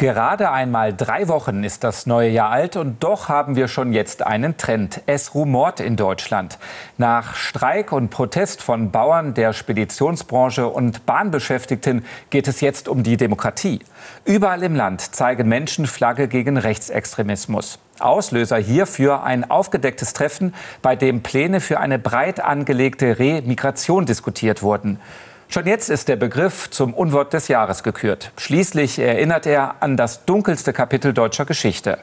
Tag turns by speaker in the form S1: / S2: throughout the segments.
S1: Gerade einmal drei Wochen ist das neue Jahr alt und doch haben wir schon jetzt einen Trend. Es rumort in Deutschland. Nach Streik und Protest von Bauern der Speditionsbranche und Bahnbeschäftigten geht es jetzt um die Demokratie. Überall im Land zeigen Menschen Flagge gegen Rechtsextremismus. Auslöser hierfür ein aufgedecktes Treffen, bei dem Pläne für eine breit angelegte Remigration diskutiert wurden. Schon jetzt ist der Begriff zum Unwort des Jahres gekürt. Schließlich erinnert er an das dunkelste Kapitel deutscher Geschichte.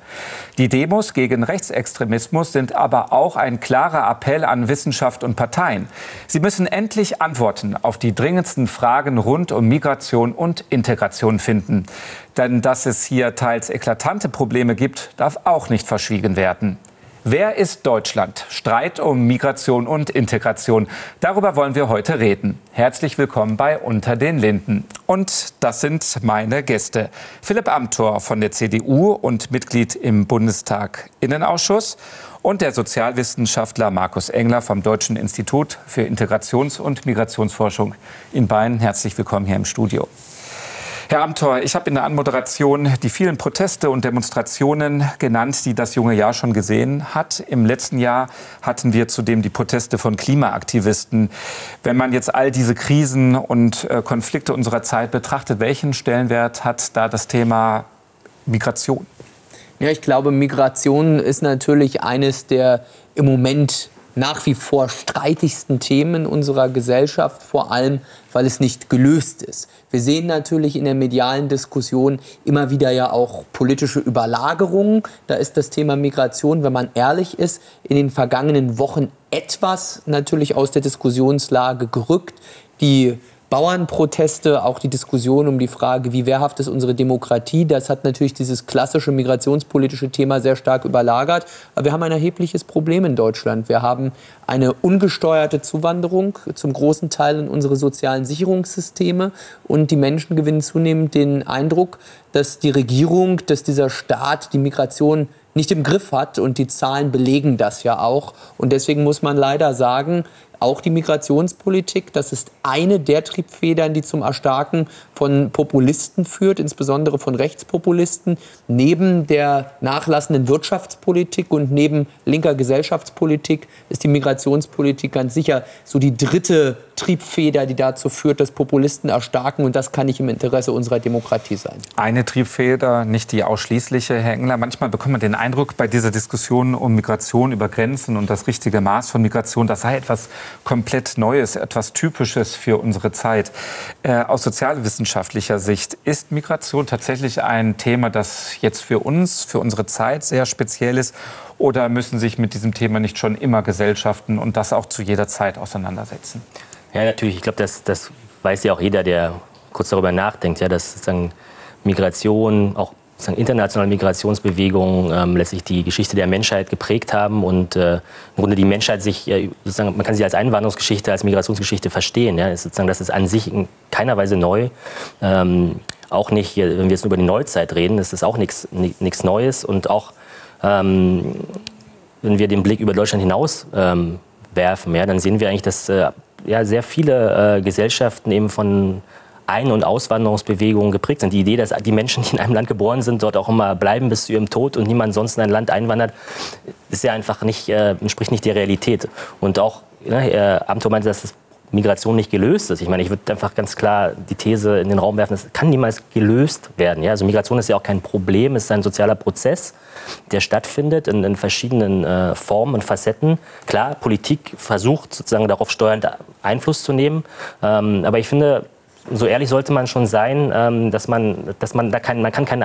S1: Die Demos gegen Rechtsextremismus sind aber auch ein klarer Appell an Wissenschaft und Parteien. Sie müssen endlich Antworten auf die dringendsten Fragen rund um Migration und Integration finden. Denn dass es hier teils eklatante Probleme gibt, darf auch nicht verschwiegen werden. Wer ist Deutschland? Streit um Migration und Integration. Darüber wollen wir heute reden. Herzlich willkommen bei Unter den Linden. Und das sind meine Gäste. Philipp Amthor von der CDU und Mitglied im Bundestag Innenausschuss und der Sozialwissenschaftler Markus Engler vom Deutschen Institut für Integrations- und Migrationsforschung in Bayern. Herzlich willkommen hier im Studio. Herr Amthor, ich habe in der Anmoderation die vielen Proteste und Demonstrationen genannt, die das junge Jahr schon gesehen hat. Im letzten Jahr hatten wir zudem die Proteste von Klimaaktivisten. Wenn man jetzt all diese Krisen und äh, Konflikte unserer Zeit betrachtet, welchen Stellenwert hat da das Thema Migration?
S2: Ja, ich glaube, Migration ist natürlich eines der im Moment nach wie vor streitigsten Themen unserer Gesellschaft, vor allem weil es nicht gelöst ist. Wir sehen natürlich in der medialen Diskussion immer wieder ja auch politische Überlagerungen. Da ist das Thema Migration, wenn man ehrlich ist, in den vergangenen Wochen etwas natürlich aus der Diskussionslage gerückt. Die Bauernproteste, auch die Diskussion um die Frage, wie wehrhaft ist unsere Demokratie, das hat natürlich dieses klassische migrationspolitische Thema sehr stark überlagert. Aber wir haben ein erhebliches Problem in Deutschland. Wir haben eine ungesteuerte Zuwanderung zum großen Teil in unsere sozialen Sicherungssysteme und die Menschen gewinnen zunehmend den Eindruck, dass die Regierung, dass dieser Staat die Migration nicht im Griff hat und die Zahlen belegen das ja auch. Und deswegen muss man leider sagen, auch die Migrationspolitik. Das ist eine der Triebfedern, die zum Erstarken von Populisten führt, insbesondere von Rechtspopulisten. Neben der nachlassenden Wirtschaftspolitik und neben linker Gesellschaftspolitik ist die Migrationspolitik ganz sicher so die dritte Triebfeder, die dazu führt, dass Populisten erstarken. Und das kann nicht im Interesse unserer Demokratie sein.
S1: Eine Triebfeder, nicht die ausschließliche, Herr Engler. Manchmal bekommt man den Eindruck, bei dieser Diskussion um Migration über Grenzen und das richtige Maß von Migration, das sei etwas komplett Neues, etwas Typisches für unsere Zeit. Äh, aus sozialwissenschaftlicher Sicht ist Migration tatsächlich ein Thema, das jetzt für uns, für unsere Zeit sehr speziell ist? Oder müssen sich mit diesem Thema nicht schon immer Gesellschaften und das auch zu jeder Zeit auseinandersetzen?
S3: Ja, natürlich. Ich glaube, das, das weiß ja auch jeder, der kurz darüber nachdenkt, ja, dass sozusagen Migration, auch sozusagen internationale Migrationsbewegungen ähm, letztlich die Geschichte der Menschheit geprägt haben und äh, im Grunde die Menschheit sich, äh, sozusagen, man kann sie als Einwanderungsgeschichte, als Migrationsgeschichte verstehen. Ja? Das, ist sozusagen, das ist an sich in keiner Weise neu. Ähm, auch nicht, wenn wir jetzt über die Neuzeit reden, das ist auch nichts Neues und auch ähm, wenn wir den Blick über Deutschland hinaus ähm, werfen, ja, dann sehen wir eigentlich, dass äh, ja, sehr viele äh, Gesellschaften eben von ein- und Auswanderungsbewegungen geprägt sind. Die Idee, dass die Menschen, die in einem Land geboren sind, dort auch immer bleiben bis zu ihrem Tod und niemand sonst in ein Land einwandert, ist ja einfach nicht, äh, entspricht nicht der Realität. Und auch, ne, Herr Amthor meinte, dass das Migration nicht gelöst ist. Ich meine, ich würde einfach ganz klar die These in den Raum werfen, es kann niemals gelöst werden. Ja? Also Migration ist ja auch kein Problem, es ist ein sozialer Prozess, der stattfindet in, in verschiedenen äh, Formen und Facetten. Klar, Politik versucht sozusagen darauf steuernd Einfluss zu nehmen, ähm, aber ich finde, so ehrlich sollte man schon sein, ähm, dass man, dass man da kein, man kann keinen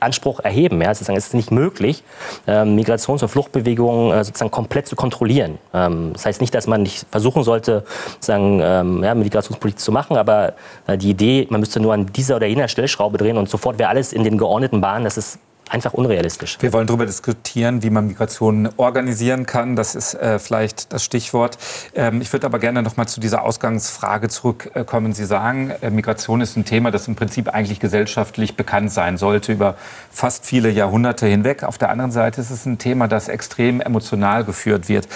S3: Absolutheitsanspruch erheben. Ja? Sozusagen, es ist nicht möglich, ähm, Migrations- und Fluchtbewegungen äh, sozusagen komplett zu kontrollieren. Ähm, das heißt nicht, dass man nicht versuchen sollte, sozusagen, ähm, ja, Migrationspolitik zu machen, aber äh, die Idee, man müsste nur an dieser oder jener Stellschraube drehen und sofort wäre alles in den geordneten Bahnen, das ist einfach unrealistisch.
S1: Wir wollen darüber diskutieren, wie man Migration organisieren kann. Das ist äh, vielleicht das Stichwort. Ähm, ich würde aber gerne noch mal zu dieser Ausgangsfrage zurückkommen. Sie sagen, äh, Migration ist ein Thema, das im Prinzip eigentlich gesellschaftlich bekannt sein sollte über fast viele Jahrhunderte hinweg. Auf der anderen Seite ist es ein Thema, das extrem emotional geführt wird.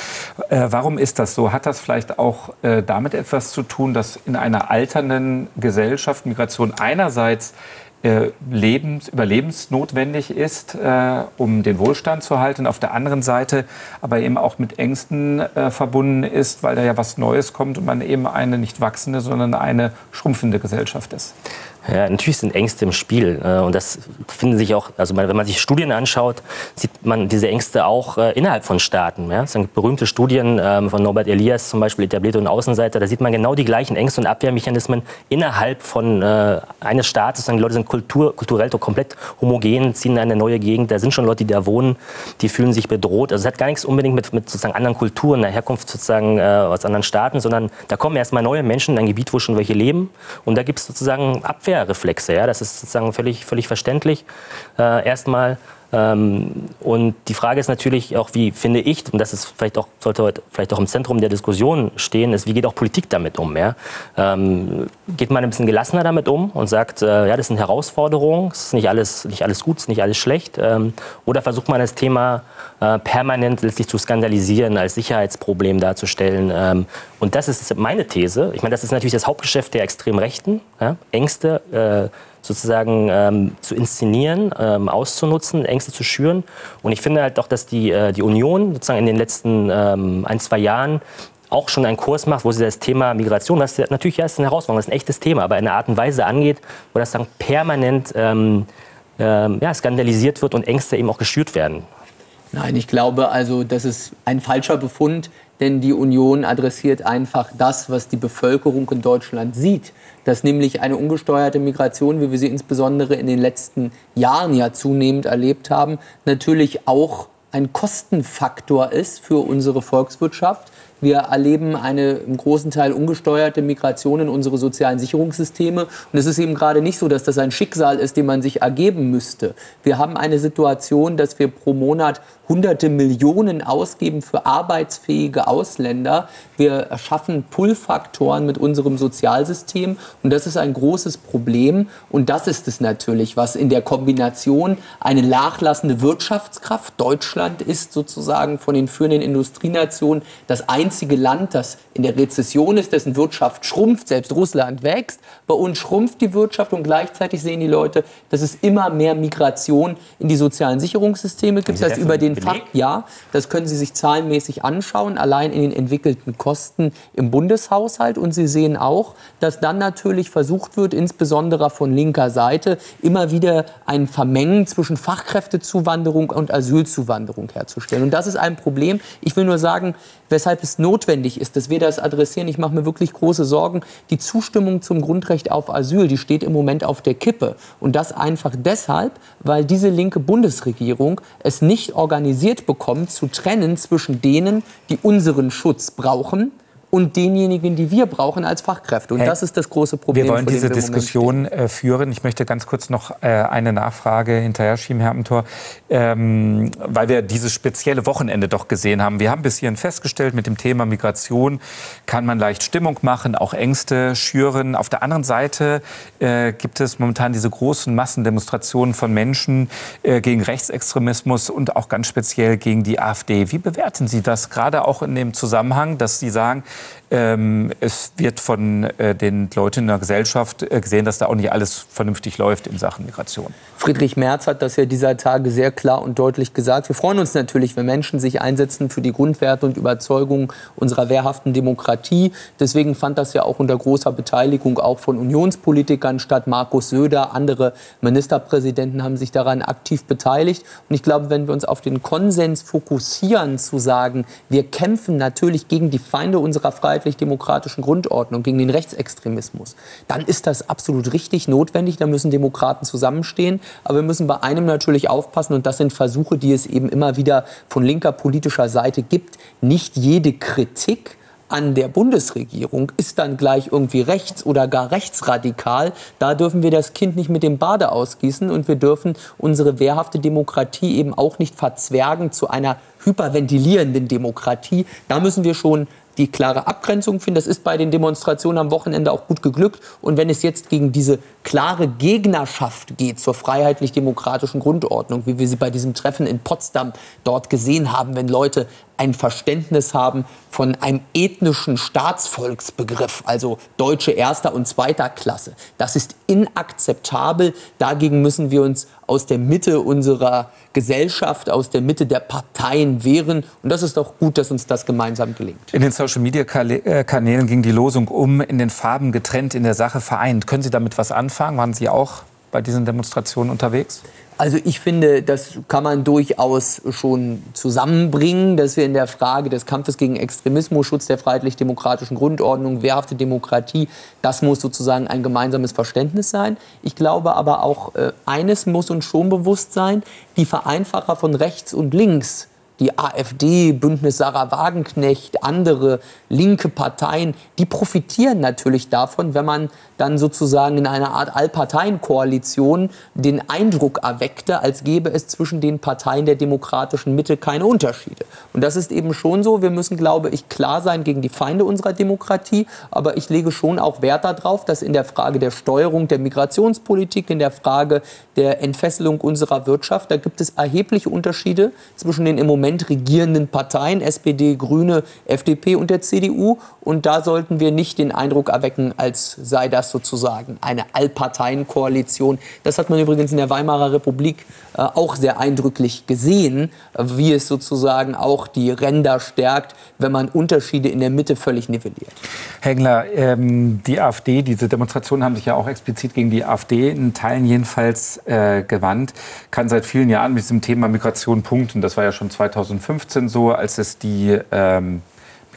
S1: Äh, warum ist das so? Hat das vielleicht auch äh, damit etwas zu tun, dass in einer alternden Gesellschaft Migration einerseits lebens-, überlebensnotwendig ist, äh, um den Wohlstand zu halten. Auf der anderen Seite aber eben auch mit Ängsten äh, verbunden ist, weil da ja was Neues kommt und man eben eine nicht wachsende, sondern eine schrumpfende Gesellschaft ist.
S3: Ja, natürlich sind Ängste im Spiel. Äh, und das finden sich auch, also wenn man sich Studien anschaut, sieht man diese Ängste auch äh, innerhalb von Staaten. Das sind berühmte Studien ähm, von Norbert Elias zum Beispiel, etablierte und Außenseiter. Da sieht man genau die gleichen Ängste und Abwehrmechanismen innerhalb von äh, eines Staates. Die Leute sind Kultur, kulturell komplett homogen, ziehen in eine neue Gegend. Da sind schon Leute, die da wohnen, die fühlen sich bedroht. Also es hat gar nichts unbedingt mit, mit sozusagen anderen Kulturen, der Herkunft sozusagen aus anderen Staaten, sondern da kommen erstmal neue Menschen in ein Gebiet, wo schon welche leben. Und da gibt es sozusagen Abwehr Abwehrreflexe. Ja? Das ist sozusagen völlig, völlig verständlich. Äh, erstmal und die Frage ist natürlich auch, wie finde ich, und das ist vielleicht auch, sollte heute vielleicht auch im Zentrum der Diskussion stehen, ist, wie geht auch Politik damit um? Ja? Ähm, geht man ein bisschen gelassener damit um und sagt, äh, ja, das sind Herausforderungen, es ist nicht alles, nicht alles gut, es ist nicht alles schlecht? Ähm, oder versucht man das Thema äh, permanent letztlich zu skandalisieren, als Sicherheitsproblem darzustellen? Ähm, und das ist meine These. Ich meine, das ist natürlich das Hauptgeschäft der extremen Rechten. Ja? Ängste, äh, sozusagen ähm, zu inszenieren, ähm, auszunutzen, Ängste zu schüren. Und ich finde halt auch, dass die, äh, die Union sozusagen in den letzten ähm, ein, zwei Jahren auch schon einen Kurs macht, wo sie das Thema Migration, ist natürlich ja, ist eine Herausforderung, das ist ein echtes Thema, aber in einer Art und Weise angeht, wo das dann permanent ähm, ähm, ja, skandalisiert wird und Ängste eben auch geschürt werden.
S2: Nein, ich glaube also, das ist ein falscher Befund, denn die Union adressiert einfach das, was die Bevölkerung in Deutschland sieht dass nämlich eine ungesteuerte Migration, wie wir sie insbesondere in den letzten Jahren ja zunehmend erlebt haben, natürlich auch ein Kostenfaktor ist für unsere Volkswirtschaft. Wir erleben eine im großen Teil ungesteuerte Migration in unsere sozialen Sicherungssysteme. Und es ist eben gerade nicht so, dass das ein Schicksal ist, dem man sich ergeben müsste. Wir haben eine Situation, dass wir pro Monat hunderte Millionen ausgeben für arbeitsfähige Ausländer. Wir erschaffen Pull-Faktoren mit unserem Sozialsystem und das ist ein großes Problem. Und das ist es natürlich, was in der Kombination eine nachlassende Wirtschaftskraft, Deutschland ist sozusagen von den führenden Industrienationen das einzige Land, das in der Rezession ist, dessen Wirtschaft schrumpft, selbst Russland wächst. Bei uns schrumpft die Wirtschaft und gleichzeitig sehen die Leute, dass es immer mehr Migration in die sozialen Sicherungssysteme gibt, dass über den Fakt, ja, das können Sie sich zahlenmäßig anschauen, allein in den entwickelten Kosten im Bundeshaushalt. Und Sie sehen auch, dass dann natürlich versucht wird, insbesondere von linker Seite, immer wieder ein Vermengen zwischen Fachkräftezuwanderung und Asylzuwanderung herzustellen. Und das ist ein Problem. Ich will nur sagen, weshalb es notwendig ist, dass wir das adressieren. Ich mache mir wirklich große Sorgen. Die Zustimmung zum Grundrecht auf Asyl, die steht im Moment auf der Kippe. Und das einfach deshalb, weil diese linke Bundesregierung es nicht organisiert bekommt, zu trennen zwischen denen, die unseren Schutz brauchen, und denjenigen, die wir brauchen als Fachkräfte. Und hey, das ist das große Problem.
S1: Wir wollen diese wir Diskussion äh, führen. Ich möchte ganz kurz noch äh, eine Nachfrage hinterher schieben, Herr Amthor, ähm, weil wir dieses spezielle Wochenende doch gesehen haben. Wir haben bis hierhin festgestellt, mit dem Thema Migration kann man leicht Stimmung machen, auch Ängste schüren. Auf der anderen Seite äh, gibt es momentan diese großen Massendemonstrationen von Menschen äh, gegen Rechtsextremismus und auch ganz speziell gegen die AfD. Wie bewerten Sie das gerade auch in dem Zusammenhang, dass Sie sagen, ähm, es wird von äh, den Leuten in der Gesellschaft äh, gesehen, dass da auch nicht alles vernünftig läuft in Sachen Migration.
S2: Friedrich Merz hat das ja dieser Tage sehr klar und deutlich gesagt. Wir freuen uns natürlich, wenn Menschen sich einsetzen für die Grundwerte und Überzeugungen unserer wehrhaften Demokratie. Deswegen fand das ja auch unter großer Beteiligung auch von Unionspolitikern statt. Markus Söder, andere Ministerpräsidenten haben sich daran aktiv beteiligt. Und ich glaube, wenn wir uns auf den Konsens fokussieren, zu sagen, wir kämpfen natürlich gegen die Feinde unserer Freiheit, freiheitlich-demokratischen Grundordnung, gegen den Rechtsextremismus, dann ist das absolut richtig notwendig. Da müssen Demokraten zusammenstehen. Aber wir müssen bei einem natürlich aufpassen, und das sind Versuche, die es eben immer wieder von linker politischer Seite gibt, nicht jede Kritik an der Bundesregierung ist dann gleich irgendwie rechts oder gar rechtsradikal. Da dürfen wir das Kind nicht mit dem Bade ausgießen und wir dürfen unsere wehrhafte Demokratie eben auch nicht verzwergen zu einer hyperventilierenden Demokratie. Da müssen wir schon die klare Abgrenzung finden. Das ist bei den Demonstrationen am Wochenende auch gut geglückt. Und wenn es jetzt gegen diese klare Gegnerschaft geht zur freiheitlich-demokratischen Grundordnung, wie wir sie bei diesem Treffen in Potsdam dort gesehen haben, wenn Leute ein Verständnis haben von einem ethnischen Staatsvolksbegriff, also Deutsche erster und zweiter Klasse. Das ist inakzeptabel. Dagegen müssen wir uns aus der Mitte unserer Gesellschaft, aus der Mitte der Parteien wehren. Und das ist doch gut, dass uns das gemeinsam gelingt.
S1: In den Social-Media-Kanälen ging die Losung um, in den Farben getrennt, in der Sache vereint. Können Sie damit was anfangen? Waren Sie auch bei diesen Demonstrationen unterwegs?
S2: Also ich finde, das kann man durchaus schon zusammenbringen, dass wir in der Frage des Kampfes gegen Extremismus, Schutz der freiheitlich-demokratischen Grundordnung, wehrhafte Demokratie, das muss sozusagen ein gemeinsames Verständnis sein. Ich glaube aber auch, äh, eines muss uns schon bewusst sein, die Vereinfacher von rechts und links, die AfD, Bündnis Sarah Wagenknecht, andere linke Parteien, die profitieren natürlich davon, wenn man dann sozusagen in einer Art Allparteienkoalition den Eindruck erweckte, als gäbe es zwischen den Parteien der demokratischen Mitte keine Unterschiede. Und das ist eben schon so. Wir müssen, glaube ich, klar sein gegen die Feinde unserer Demokratie. Aber ich lege schon auch Wert darauf, dass in der Frage der Steuerung der Migrationspolitik, in der Frage der Entfesselung unserer Wirtschaft, da gibt es erhebliche Unterschiede zwischen den im Moment regierenden Parteien, SPD, Grüne, FDP und der CDU. Und da sollten wir nicht den Eindruck erwecken, als sei das sozusagen eine Allparteienkoalition. Das hat man übrigens in der Weimarer Republik äh, auch sehr eindrücklich gesehen, wie es sozusagen auch die Ränder stärkt, wenn man Unterschiede in der Mitte völlig nivelliert.
S1: Herr Engler, ähm, die AfD, diese Demonstrationen haben sich ja auch explizit gegen die AfD in Teilen jedenfalls äh, gewandt, kann seit vielen Jahren mit diesem Thema Migration punkten. Das war ja schon 2015 so, als es die ähm,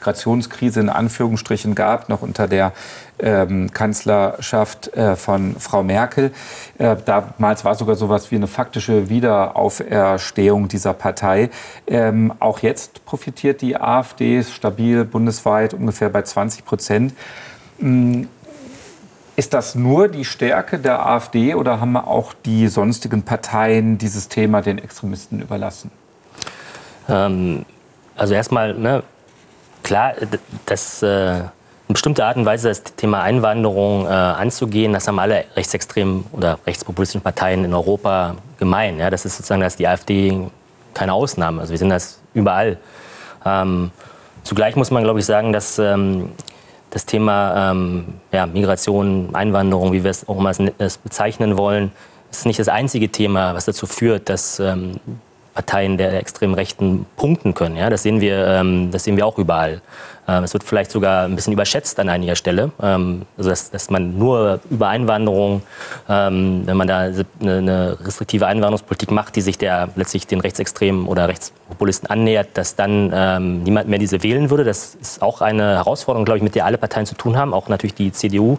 S1: Migrationskrise in Anführungsstrichen gab, noch unter der ähm, Kanzlerschaft äh, von Frau Merkel. Äh, damals war sogar so etwas wie eine faktische Wiederauferstehung dieser Partei. Ähm, auch jetzt profitiert die AfD stabil bundesweit ungefähr bei 20 Prozent. Ähm, ist das nur die Stärke der AfD oder haben auch die sonstigen Parteien dieses Thema den Extremisten überlassen?
S3: Ähm, also erstmal, ne, klar, dass äh, in bestimmter Art und Weise das Thema Einwanderung äh, anzugehen, das haben alle rechtsextremen oder rechtspopulistischen Parteien in Europa gemein. Ja? Das ist sozusagen, dass die AfD keine Ausnahme. Also wir sehen das überall. Ähm, zugleich muss man, glaube ich, sagen, dass ähm, das Thema ähm, ja, Migration, Einwanderung, wie wir es auch immer bezeichnen wollen, ist nicht das einzige Thema, was dazu führt, dass ähm, Parteien der extremen Rechten punkten können. Ja, das, sehen wir, ähm, das sehen wir auch überall. Ähm, es wird vielleicht sogar ein bisschen überschätzt an einiger Stelle. Ähm, also dass, dass man nur über Einwanderung, ähm, wenn man da eine, eine, restriktive Einwanderungspolitik macht, die sich der letztlich den Rechtsextremen oder Rechtspopulisten annähert, dass dann ähm, niemand mehr diese wählen würde. Das ist auch eine Herausforderung, glaube ich, mit der alle Parteien zu tun haben, auch natürlich die CDU,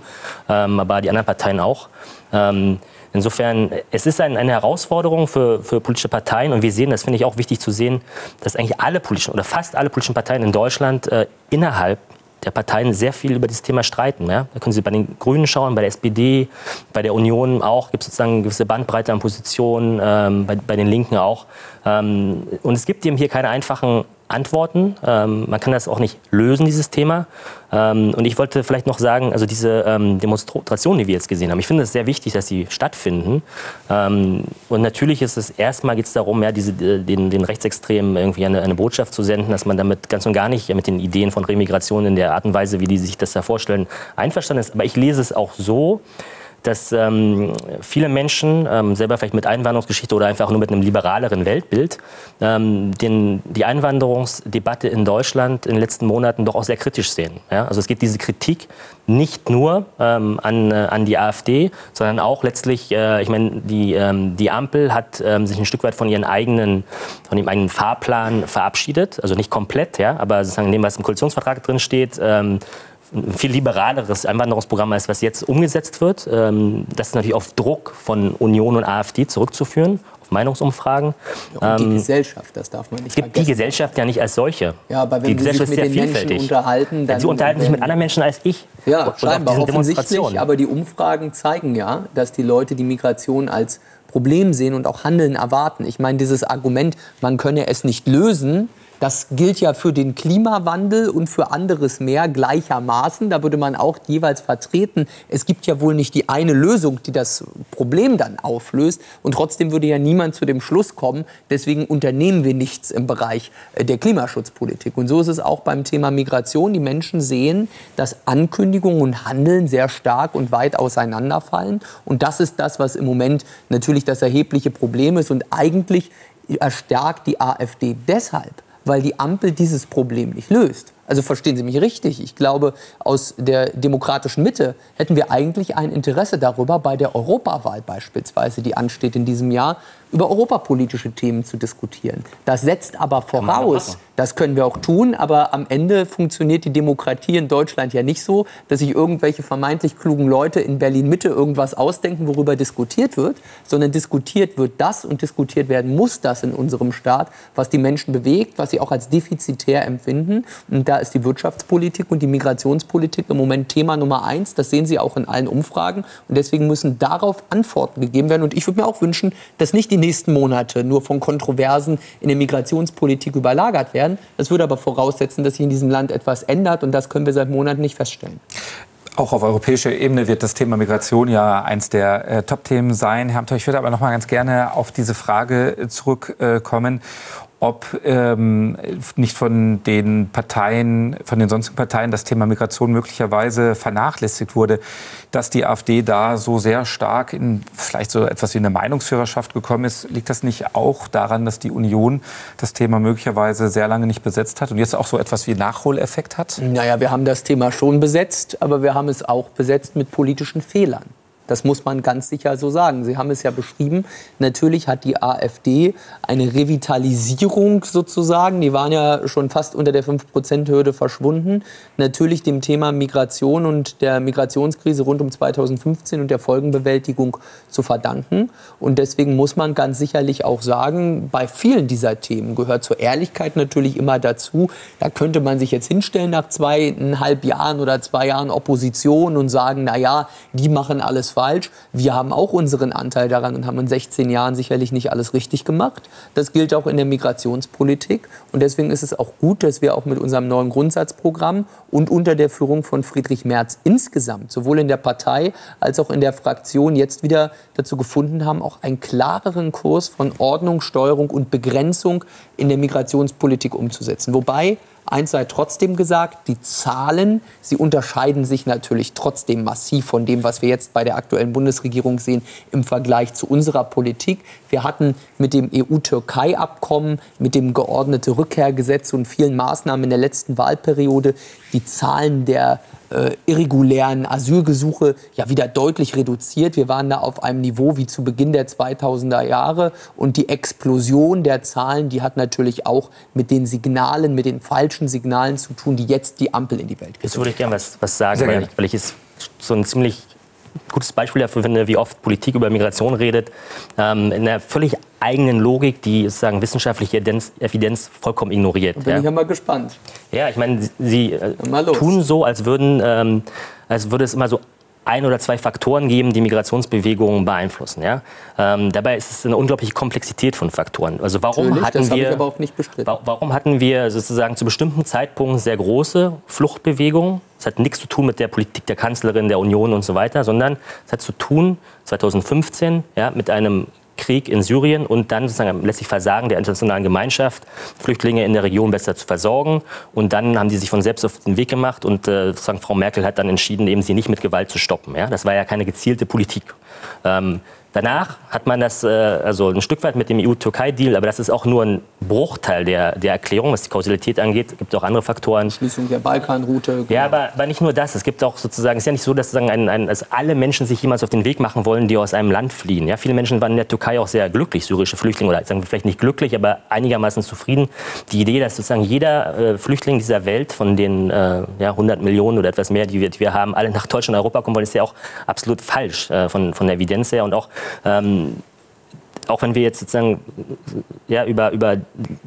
S3: ähm, aber die anderen Parteien auch. Ähm, Insofern, es ist ein, eine Herausforderung für, für politische Parteien und wir sehen, das finde ich auch wichtig zu sehen, dass eigentlich alle politischen oder fast alle politischen Parteien in Deutschland äh, innerhalb der Parteien sehr viel über dieses Thema streiten. Ja? Da können Sie bei den Grünen schauen, bei der SPD, bei der Union auch, gibt es sozusagen eine gewisse Bandbreite an Positionen, ähm, bei, bei, den Linken auch. Ähm, und es gibt eben hier keine einfachen Antworten. Ähm, man kann das auch nicht lösen, dieses Thema. Ähm, und ich wollte vielleicht noch sagen, also diese ähm, Demonstrationen, die wir jetzt gesehen haben, ich finde es sehr wichtig, dass sie stattfinden. Ähm, und natürlich ist es erstmal geht es darum, ja, diese, äh, den, den Rechtsextremen irgendwie eine, eine, Botschaft zu senden, dass man damit ganz und gar nicht mit den Ideen von Remigration in der Art und Weise, wie die sich das da vorstellen, einverstanden ist. Aber ich lese es auch so, dass ähm, viele Menschen, ähm, selber vielleicht mit Einwanderungsgeschichte oder einfach nur mit einem liberaleren Weltbild, ähm, den, die Einwanderungsdebatte in Deutschland in den letzten Monaten doch auch sehr kritisch sehen. Ja? Also es geht diese Kritik nicht nur ähm, an, äh, an die AfD, sondern auch letztlich, äh, ich meine, die, ähm, die Ampel hat ähm, sich ein Stück weit von ihren eigenen, von dem eigenen Fahrplan verabschiedet, also nicht komplett, ja, aber sozusagen dem, was im Koalitionsvertrag drin steht, ähm, ein viel liberaleres Einwanderungsprogramm als was jetzt umgesetzt wird. Ähm, das ist natürlich auf Druck von Union und AfD zurückzuführen, auf Meinungsumfragen.
S2: Und die ähm, Gesellschaft, das darf man nicht
S3: Es gibt vergessen. die Gesellschaft ja nicht als solche.
S2: Ja, aber wenn die Gesellschaft sich mit ist sehr den vielfältig. Menschen unterhalten,
S3: dann... Sie unterhalten sich mit anderen Menschen als ich.
S2: Ja, scheinbar offensichtlich. Aber die Umfragen zeigen ja, dass die Leute die Migration als Problem sehen und auch Handeln erwarten. Ich meine, dieses Argument, man könne es nicht lösen, Das gilt ja für den Klimawandel und für anderes mehr gleichermaßen. Da würde man auch jeweils vertreten, es gibt ja wohl nicht die eine Lösung, die das Problem dann auflöst. Und trotzdem würde ja niemand zu dem Schluss kommen, deswegen unternehmen wir nichts im Bereich äh, der Klimaschutzpolitik. Und so ist es auch beim Thema Migration. Die Menschen sehen, dass Ankündigungen und Handeln sehr stark und weit auseinanderfallen. Und das ist das, was im Moment natürlich das erhebliche Problem ist. Und eigentlich erstärkt die AfD deshalb, weil die Ampel dieses Problem nicht löst. Also verstehen Sie mich richtig. Ich glaube, aus der demokratischen Mitte hätten wir eigentlich ein Interesse darüber, bei der Europawahl beispielsweise, die ansteht in diesem Jahr, über europapolitische Themen zu diskutieren. Das setzt aber voraus, das können wir auch tun, aber am Ende funktioniert die Demokratie in Deutschland ja nicht so, dass sich irgendwelche vermeintlich klugen Leute in Berlin Mitte irgendwas ausdenken, worüber diskutiert wird, sondern diskutiert wird das und diskutiert werden muss das in unserem Staat, was die Menschen bewegt, was sie auch als defizitär empfinden. Und da ist die Wirtschaftspolitik und die Migrationspolitik im Moment Thema Nummer eins. Das sehen Sie auch in allen Umfragen. Und deswegen müssen darauf Antworten gegeben werden. Und ich würde mir auch wünschen, dass nicht die nächsten Monate nur von Kontroversen in der Migrationspolitik überlagert werden werden. Das würde aber voraussetzen, dass sich in diesem Land etwas ändert und das können wir seit Monaten nicht feststellen.
S1: Auch auf europäischer Ebene wird das Thema Migration ja eins der äh, Top-Themen sein. Herr Amthor, ich würde aber noch mal ganz gerne auf diese Frage zurückkommen ob ähm, nicht von den Parteien, von den sonstigen Parteien das Thema Migration möglicherweise vernachlässigt wurde, dass die AfD da so sehr stark in vielleicht so etwas wie eine Meinungsführerschaft gekommen ist. Liegt das nicht auch daran, dass die Union das Thema möglicherweise sehr lange nicht besetzt hat und jetzt auch so etwas wie Nachholeffekt hat?
S2: Naja, wir haben das Thema schon besetzt, aber wir haben es auch besetzt mit politischen Fehlern. Das muss man ganz sicher so sagen. Sie haben es ja beschrieben. Natürlich hat die AfD eine Revitalisierung sozusagen. Die waren ja schon fast unter der 5-Prozent-Hürde verschwunden. Natürlich dem Thema Migration und der Migrationskrise rund um 2015 und der Folgenbewältigung zu verdanken. Und deswegen muss man ganz sicherlich auch sagen, bei vielen dieser Themen gehört zur Ehrlichkeit natürlich immer dazu. Da könnte man sich jetzt hinstellen nach zweieinhalb Jahren oder zwei Jahren Opposition und sagen, na ja, die machen alles falsch. Wir haben auch unseren Anteil daran und haben in 16 Jahren sicherlich nicht alles richtig gemacht. Das gilt auch in der Migrationspolitik. Und deswegen ist es auch gut, dass wir auch mit unserem neuen Grundsatzprogramm und unter der Führung von Friedrich Merz insgesamt, sowohl in der Partei als auch in der Fraktion, jetzt wieder dazu gefunden haben, auch einen klareren Kurs von Ordnung, Steuerung und Begrenzung in der Migrationspolitik umzusetzen. Wobei Eins sei trotzdem gesagt, die Zahlen, sie unterscheiden sich natürlich trotzdem massiv von dem, was wir jetzt bei der aktuellen Bundesregierung sehen im Vergleich zu unserer Politik. Wir hatten mit dem EU-Türkei-Abkommen, mit dem geordnete Rückkehrgesetz und vielen Maßnahmen in der letzten Wahlperiode die Zahlen der äh, irregulären Asylgesuche ja wieder deutlich reduziert. Wir waren da auf einem Niveau wie zu Beginn der 2000er Jahre. Und die Explosion der Zahlen, die hat natürlich auch mit den Signalen, mit den falschen Signalen zu tun, die jetzt die Ampel in die Welt
S3: gesetzt Jetzt würde ich gerne was, was sagen, weil ich, weil ich es so ein ziemlich gutes Beispiel dafür finde, wie oft Politik über Migration redet, ähm, in einer völlig eigenen Logik, die sozusagen wissenschaftliche Evidenz, Evidenz vollkommen ignoriert.
S2: Bin ja. ich ja mal gespannt.
S3: Ja, ich meine, Sie äh, tun so, als würden, ähm, als würde es immer so ein oder zwei Faktoren geben, die Migrationsbewegungen beeinflussen. Ja? Ähm, dabei ist es eine unglaubliche Komplexität von Faktoren. Also warum Natürlich, hatten wir, warum hatten wir sozusagen zu bestimmten Zeitpunkten sehr große Fluchtbewegungen? Das hat nichts zu tun mit der Politik der Kanzlerin, der Union und so weiter, sondern es hat zu tun 2015 ja, mit einem Krieg in Syrien und dann sozusagen letztlich Versagen der internationalen Gemeinschaft, Flüchtlinge in der Region besser zu versorgen. Und dann haben die sich von selbst auf den Weg gemacht und äh, sozusagen Frau Merkel hat dann entschieden, eben sie nicht mit Gewalt zu stoppen. Ja? Das war ja keine gezielte Politik. Ähm, Danach hat man das äh, also ein Stück weit mit dem EU-Türkei-Deal, aber das ist auch nur ein Bruchteil der, der Erklärung, was die Kausalität angeht. Es gibt auch andere Faktoren.
S2: Schließung der Balkanroute. Genau.
S3: Ja, aber, aber nicht nur das. Es gibt auch sozusagen, es ist ja nicht so, dass, sozusagen ein, ein, dass alle Menschen sich jemals auf den Weg machen wollen, die aus einem Land fliehen. Ja, viele Menschen waren in der Türkei auch sehr glücklich, syrische Flüchtlinge, oder sagen wir vielleicht nicht glücklich, aber einigermaßen zufrieden. Die Idee, dass sozusagen jeder äh, Flüchtling dieser Welt von den äh, ja, 100 Millionen oder etwas mehr, die wir, die wir haben, alle nach Deutschland und Europa kommen wollen, ist ja auch absolut falsch äh, von, von der Evidenz her und auch ähm, auch wenn wir jetzt sozusagen ja, über, über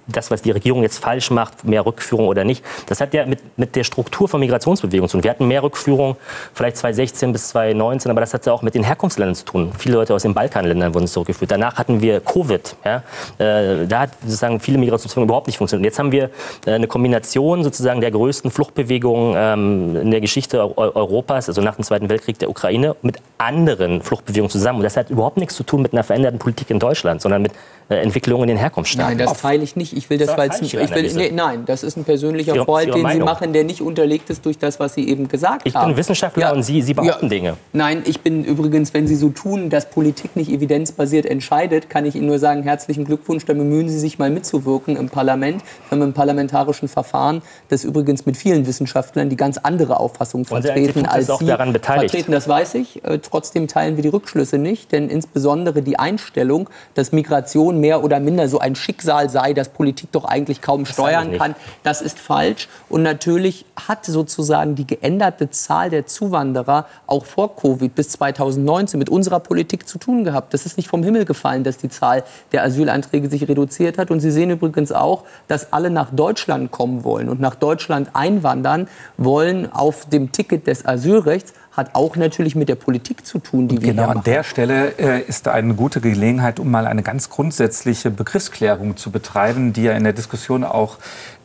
S3: das, was die Regierung jetzt falsch macht, mehr Rückführung oder nicht, das hat ja mit, mit der Struktur von Migrationsbewegungen zu tun. Wir hatten mehr Rückführung, vielleicht 2016 bis 2019, aber das hat ja auch mit den Herkunftsländern zu tun. Viele Leute aus den Balkanländern wurden zurückgeführt. Danach hatten wir Covid. Ja? Äh, da hat sozusagen viele Migrationsbewegungen überhaupt nicht funktioniert. Und jetzt haben wir äh, eine Kombination sozusagen der größten Fluchtbewegungen ähm, in der Geschichte Europas, also nach dem Zweiten Weltkrieg der Ukraine, mit anderen Fluchtbewegungen zusammen. Und das hat überhaupt nichts zu tun mit einer veränderten Politik in Deutschland, sondern mit äh, Entwicklungen in den Herkunftsstaaten.
S2: Nein, das teile ich nicht. Ich will das, das nicht. Ich will, nee, nein, das ist ein persönlicher Ihre, Vorhalt, den Sie machen, der nicht unterlegt ist durch das, was Sie eben gesagt
S3: ich
S2: haben.
S3: Ich bin Wissenschaftler ja. und Sie, Sie behaupten ja. Dinge.
S2: Nein, ich bin übrigens, wenn Sie so tun, dass Politik nicht evidenzbasiert entscheidet, kann ich Ihnen nur sagen, herzlichen Glückwunsch, dann bemühen Sie sich mal mitzuwirken im Parlament, beim parlamentarischen Verfahren, das übrigens mit vielen Wissenschaftlern, die ganz andere Auffassungen vertreten als
S3: auch
S2: Sie
S3: daran beteiligt.
S2: vertreten. Das weiß ich. Äh, trotzdem teilen wir die Rückschlüsse nicht, denn insbesondere die Einstellung, dass Migration mehr oder minder so ein Schicksal sei, das Politik doch eigentlich kaum das steuern kann. Das ist falsch. Und natürlich hat sozusagen die geänderte Zahl der Zuwanderer auch vor Covid bis 2019 mit unserer Politik zu tun gehabt. Das ist nicht vom Himmel gefallen, dass die Zahl der Asylanträge sich reduziert hat. Und Sie sehen übrigens auch, dass alle nach Deutschland kommen wollen und nach Deutschland einwandern wollen auf dem Ticket des Asylrechts hat auch natürlich mit der Politik zu tun, die
S1: und
S2: wir
S1: genau an der Stelle äh, ist eine gute Gelegenheit, um mal eine ganz grundsätzliche Begriffsklärung zu betreiben, die ja in der Diskussion auch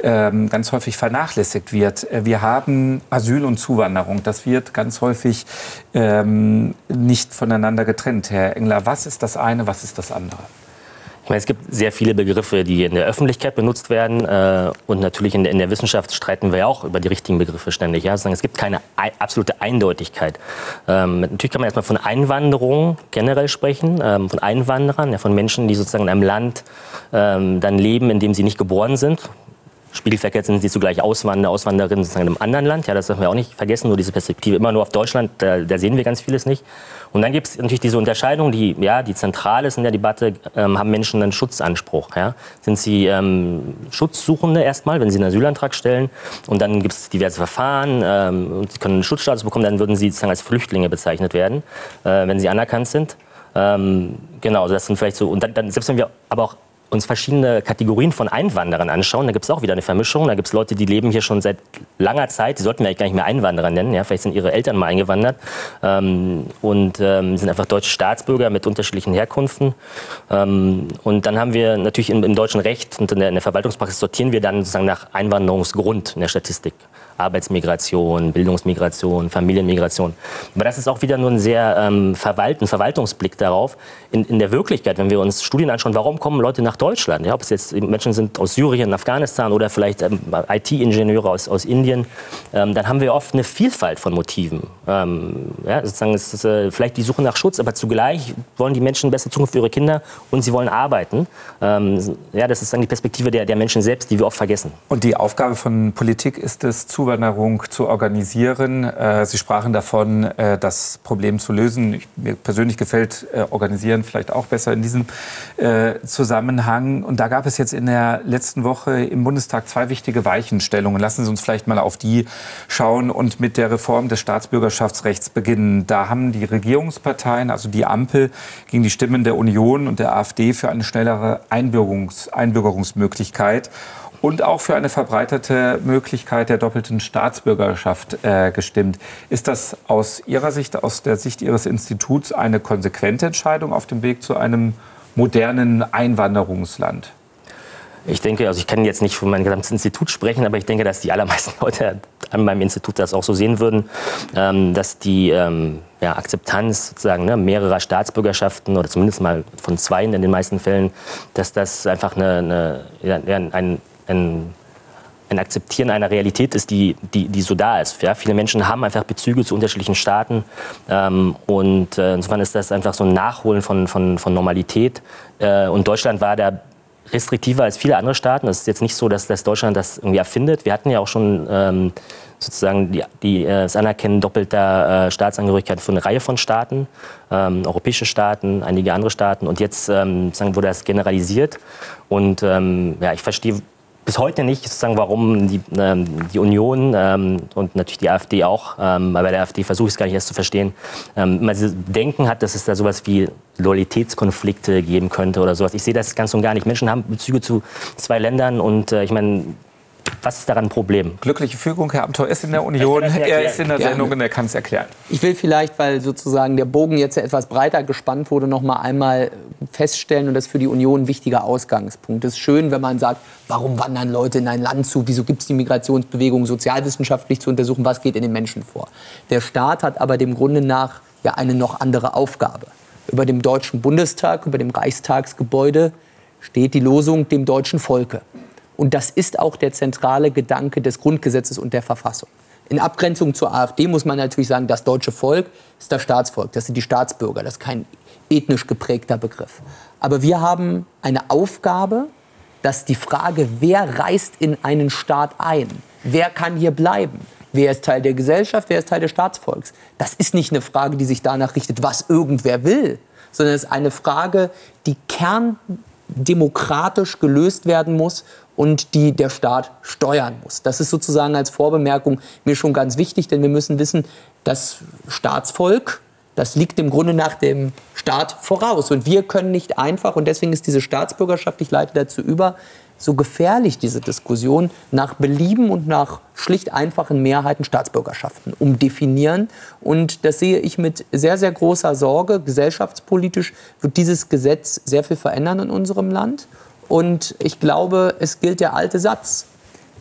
S1: ähm, ganz häufig vernachlässigt wird. Äh, wir haben Asyl und Zuwanderung. Das wird ganz häufig ähm, nicht voneinander getrennt. Herr Engler, was ist das eine, was ist das andere?
S3: Meine, es gibt sehr viele Begriffe, die in der Öffentlichkeit benutzt werden. Äh, und natürlich in der, in der, Wissenschaft streiten wir auch über die richtigen Begriffe ständig. Ja? es gibt keine absolute Eindeutigkeit. Ähm, natürlich kann man erstmal von Einwanderung generell sprechen, ähm, von Einwanderern, ja, von Menschen, die sozusagen in einem Land ähm, dann leben, in dem sie nicht geboren sind. Spiegelverkehrt sind sie zugleich Auswanderer, Auswanderinnen sozusagen in einem anderen Land. Ja, das dürfen wir auch nicht vergessen, nur diese Perspektive immer nur auf Deutschland, da, da sehen wir ganz vieles nicht. Und dann gibt es natürlich diese Unterscheidung, die, ja, die zentral ist in der Debatte, ähm, haben Menschen einen Schutzanspruch. Ja? Sind sie ähm, Schutzsuchende erstmal, wenn sie einen Asylantrag stellen? Und dann gibt es diverse Verfahren. Ähm, sie können einen Schutzstatus bekommen, dann würden sie sozusagen als Flüchtlinge bezeichnet werden, äh, wenn sie anerkannt sind. Ähm, genau, das sind vielleicht so. Und dann, dann, selbst wenn wir aber auch uns verschiedene Kategorien von Einwanderern anschauen, da gibt es auch wieder eine Vermischung. Da gibt es Leute, die leben hier schon seit langer Zeit, die sollten wir eigentlich gar nicht mehr Einwanderer nennen. Ja? Vielleicht sind ihre Eltern mal eingewandert ähm, und ähm, sind einfach deutsche Staatsbürger mit unterschiedlichen Herkunften. Ähm, und dann haben wir natürlich im, im deutschen Recht und in der, in der Verwaltungspraxis sortieren wir dann sozusagen nach Einwanderungsgrund in der Statistik. Arbeitsmigration, Bildungsmigration, Familienmigration. Aber das ist auch wieder nur ein sehr ähm, Verwalt, ein Verwaltungsblick darauf. In, in, der Wirklichkeit, wenn wir uns Studien anschauen, warum kommen Leute nach Deutschland? Ja, ob es jetzt Menschen sind aus Syrien, Afghanistan oder vielleicht ähm, IT-Ingenieure aus, aus Indien, ähm, dann haben wir oft eine Vielfalt von Motiven. Ähm, ja, sozusagen ist es äh, vielleicht die Suche nach Schutz, aber zugleich wollen die Menschen eine bessere Zukunft für ihre Kinder und sie wollen arbeiten. Ähm, ja, das ist dann die Perspektive der, der Menschen selbst, die wir oft vergessen.
S1: Und die Aufgabe von Politik ist es, zu Zuwanderung zu organisieren. Äh, Sie sprachen davon, äh, das Problem zu lösen. mir persönlich gefällt äh, Organisieren vielleicht auch besser in diesem Zusammenhang. Und da gab es jetzt in der letzten Woche im Bundestag zwei wichtige Weichenstellungen. Lassen Sie uns vielleicht mal auf die schauen und mit der Reform des Staatsbürgerschaftsrechts beginnen. Da haben die Regierungsparteien, also die Ampel, gegen die Stimmen der Union und der AfD für eine schnellere Einbürgerungs Einbürgerungsmöglichkeit und auch für eine verbreitete Möglichkeit der doppelten Staatsbürgerschaft äh, gestimmt. Ist das aus Ihrer Sicht, aus der Sicht Ihres Instituts eine konsequente Entscheidung auf dem Weg zu einem modernen Einwanderungsland?
S3: Ich denke, also ich kann jetzt nicht für mein gesamtes Institut sprechen, aber ich denke, dass die allermeisten Leute an meinem Institut das auch so sehen würden, ähm, dass die ähm, ja, Akzeptanz sozusagen ne, mehrerer Staatsbürgerschaften oder zumindest mal von zwei in den meisten Fällen, dass das einfach eine, eine, ja, ein ein, ein Akzeptieren einer Realität ist, die, die, die so da ist. Ja? Viele Menschen haben einfach Bezüge zu unterschiedlichen Staaten ähm, und äh, insofern ist das einfach so ein Nachholen von, von, von Normalität. Äh, und Deutschland war da restriktiver als viele andere Staaten. Es ist jetzt nicht so, dass, dass Deutschland das irgendwie erfindet. Wir hatten ja auch schon ähm, sozusagen die, die, äh, das Anerkennen doppelter äh, Staatsangehörigkeit für eine Reihe von Staaten, ähm, europäische Staaten, einige andere Staaten. Und jetzt ähm, sozusagen wurde das generalisiert. Und ähm, ja, ich verstehe bis heute nicht, sozusagen, warum die, ähm, die Union ähm, und natürlich die AfD auch, ähm, aber bei der AfD versuche ich es gar nicht erst zu verstehen, ähm, man denken hat, dass es da sowas wie Loyalitätskonflikte geben könnte oder sowas. Ich sehe das ganz und gar nicht. Menschen haben Bezüge zu zwei Ländern und äh, ich meine, was ist daran ein Problem?
S1: Glückliche Fügung, Herr Amthor ist in der Union, er ist in der Sendung und er kann es erklären.
S2: Ich will vielleicht, weil sozusagen der Bogen jetzt etwas breiter gespannt wurde, noch mal einmal feststellen, und das ist für die Union ein wichtiger Ausgangspunkt. Es ist schön, wenn man sagt, warum wandern Leute in ein Land zu, wieso gibt es die Migrationsbewegung sozialwissenschaftlich zu untersuchen, was geht in den Menschen vor. Der Staat hat aber dem Grunde nach ja eine noch andere Aufgabe. Über dem Deutschen Bundestag, über dem Reichstagsgebäude steht die Losung dem deutschen Volke. Und das ist auch der zentrale Gedanke des Grundgesetzes und der Verfassung. In Abgrenzung zur AfD muss man natürlich sagen, das deutsche Volk ist das Staatsvolk, das sind die Staatsbürger, das ist kein ethnisch geprägter Begriff. Aber wir haben eine Aufgabe, dass die Frage, wer reist in einen Staat ein, wer kann hier bleiben, wer ist Teil der Gesellschaft, wer ist Teil des Staatsvolks, das ist nicht eine Frage, die sich danach richtet, was irgendwer will, sondern es ist eine Frage, die kerndemokratisch gelöst werden muss und die der Staat steuern muss. Das ist sozusagen als Vorbemerkung mir schon ganz wichtig, denn wir müssen wissen, das Staatsvolk, das liegt im Grunde nach dem Staat voraus. Und wir können nicht einfach, und deswegen ist diese Staatsbürgerschaft, ich leite dazu über, so gefährlich, diese Diskussion, nach Belieben und nach schlicht einfachen Mehrheiten Staatsbürgerschaften umdefinieren. Und das sehe ich mit sehr, sehr großer Sorge. Gesellschaftspolitisch wird dieses Gesetz sehr viel verändern in unserem Land. Und ich glaube, es gilt der alte Satz.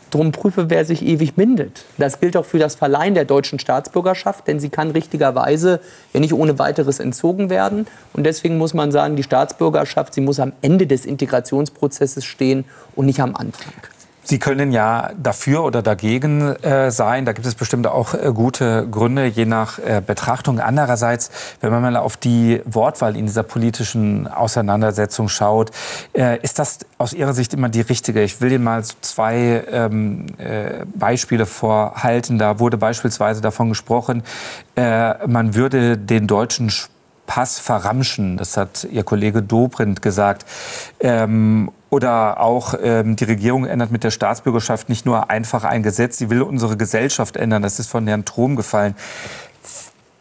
S2: Drum prüfe, wer sich ewig mindet. Das gilt auch für das Verleihen der deutschen Staatsbürgerschaft, denn sie kann richtigerweise ja nicht ohne weiteres entzogen werden. Und deswegen muss man sagen, die Staatsbürgerschaft, sie muss am Ende des Integrationsprozesses stehen und nicht am Anfang.
S1: Sie können ja dafür oder dagegen äh, sein. Da gibt es bestimmt auch äh, gute Gründe, je nach äh, Betrachtung. Andererseits, wenn man mal auf die Wortwahl in dieser politischen Auseinandersetzung schaut, äh, ist das aus Ihrer Sicht immer die richtige? Ich will Ihnen mal zwei ähm, äh, Beispiele vorhalten. Da wurde beispielsweise davon gesprochen, äh, man würde den deutschen Pass verramschen. Das hat Ihr Kollege Dobrindt gesagt. Ähm, oder auch ähm, die Regierung ändert mit der Staatsbürgerschaft nicht nur einfach ein Gesetz, sie will unsere Gesellschaft ändern. Das ist von Herrn Trom gefallen.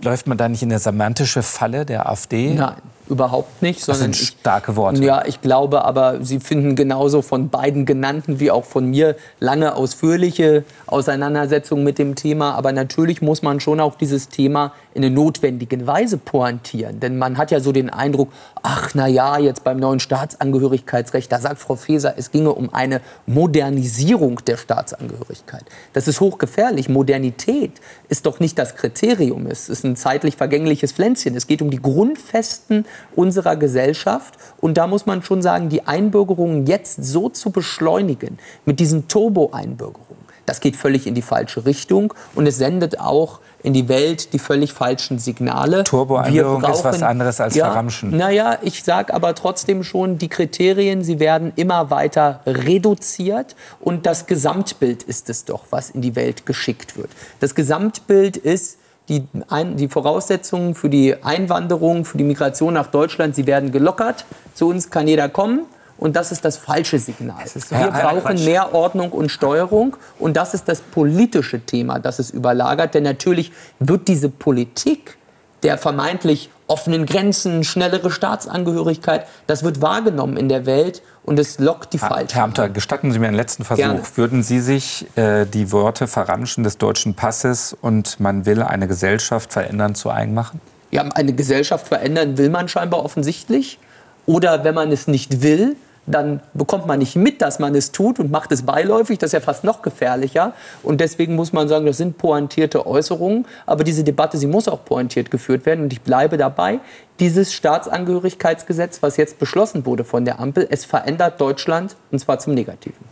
S1: Läuft man da nicht in eine semantische Falle der AfD?
S2: Nein überhaupt nicht.
S1: Das sind starke Worte.
S2: Ja, ich glaube aber, Sie finden genauso von beiden genannten wie auch von mir lange ausführliche Auseinandersetzungen mit dem Thema. Aber natürlich muss man schon auch dieses Thema in einer notwendigen Weise pointieren. Denn man hat ja so den Eindruck, ach na ja, jetzt beim neuen Staatsangehörigkeitsrecht, da sagt Frau Faeser, es ginge um eine Modernisierung der Staatsangehörigkeit. Das ist hochgefährlich. Modernität ist doch nicht das Kriterium. Es ist ein zeitlich vergängliches Pflänzchen. Es geht um die grundfesten unserer Gesellschaft. Und da muss man schon sagen, die Einbürgerungen jetzt so zu beschleunigen, mit diesen Turbo-Einbürgerungen, das geht völlig in die falsche Richtung und es sendet auch in die Welt die völlig falschen Signale.
S1: Turbo-Einbürgerung ist was anderes als
S2: ja,
S1: Verramschen.
S2: Naja, ich sage aber trotzdem schon, die Kriterien, sie werden immer weiter reduziert und das Gesamtbild ist es doch, was in die Welt geschickt wird. Das Gesamtbild ist, die, ein, die Voraussetzungen für die Einwanderung, für die Migration nach Deutschland, sie werden gelockert. Zu uns kann jeder kommen. Und das ist das falsche Signal. Wir brauchen mehr Ordnung und Steuerung. Und das ist das politische Thema, das es überlagert. Denn natürlich wird diese Politik der vermeintlich offenen Grenzen, schnellere Staatsangehörigkeit, das wird wahrgenommen in der Welt und es lockt die Falschen.
S1: Herr Amter, gestatten Sie mir einen letzten Versuch. Gerne. Würden Sie sich äh, die Worte verramschen des deutschen Passes und man will eine Gesellschaft verändern zu eigen machen?
S2: Ja, eine Gesellschaft verändern will man scheinbar offensichtlich. Oder wenn man es nicht will, dann bekommt man nicht mit, dass man es tut und macht es beiläufig. Das ist ja fast noch gefährlicher. Und deswegen muss man sagen, das sind pointierte Äußerungen. Aber diese Debatte, sie muss auch pointiert geführt werden. Und ich bleibe dabei, dieses Staatsangehörigkeitsgesetz, was jetzt beschlossen wurde von der Ampel, es verändert Deutschland und zwar zum Negativen.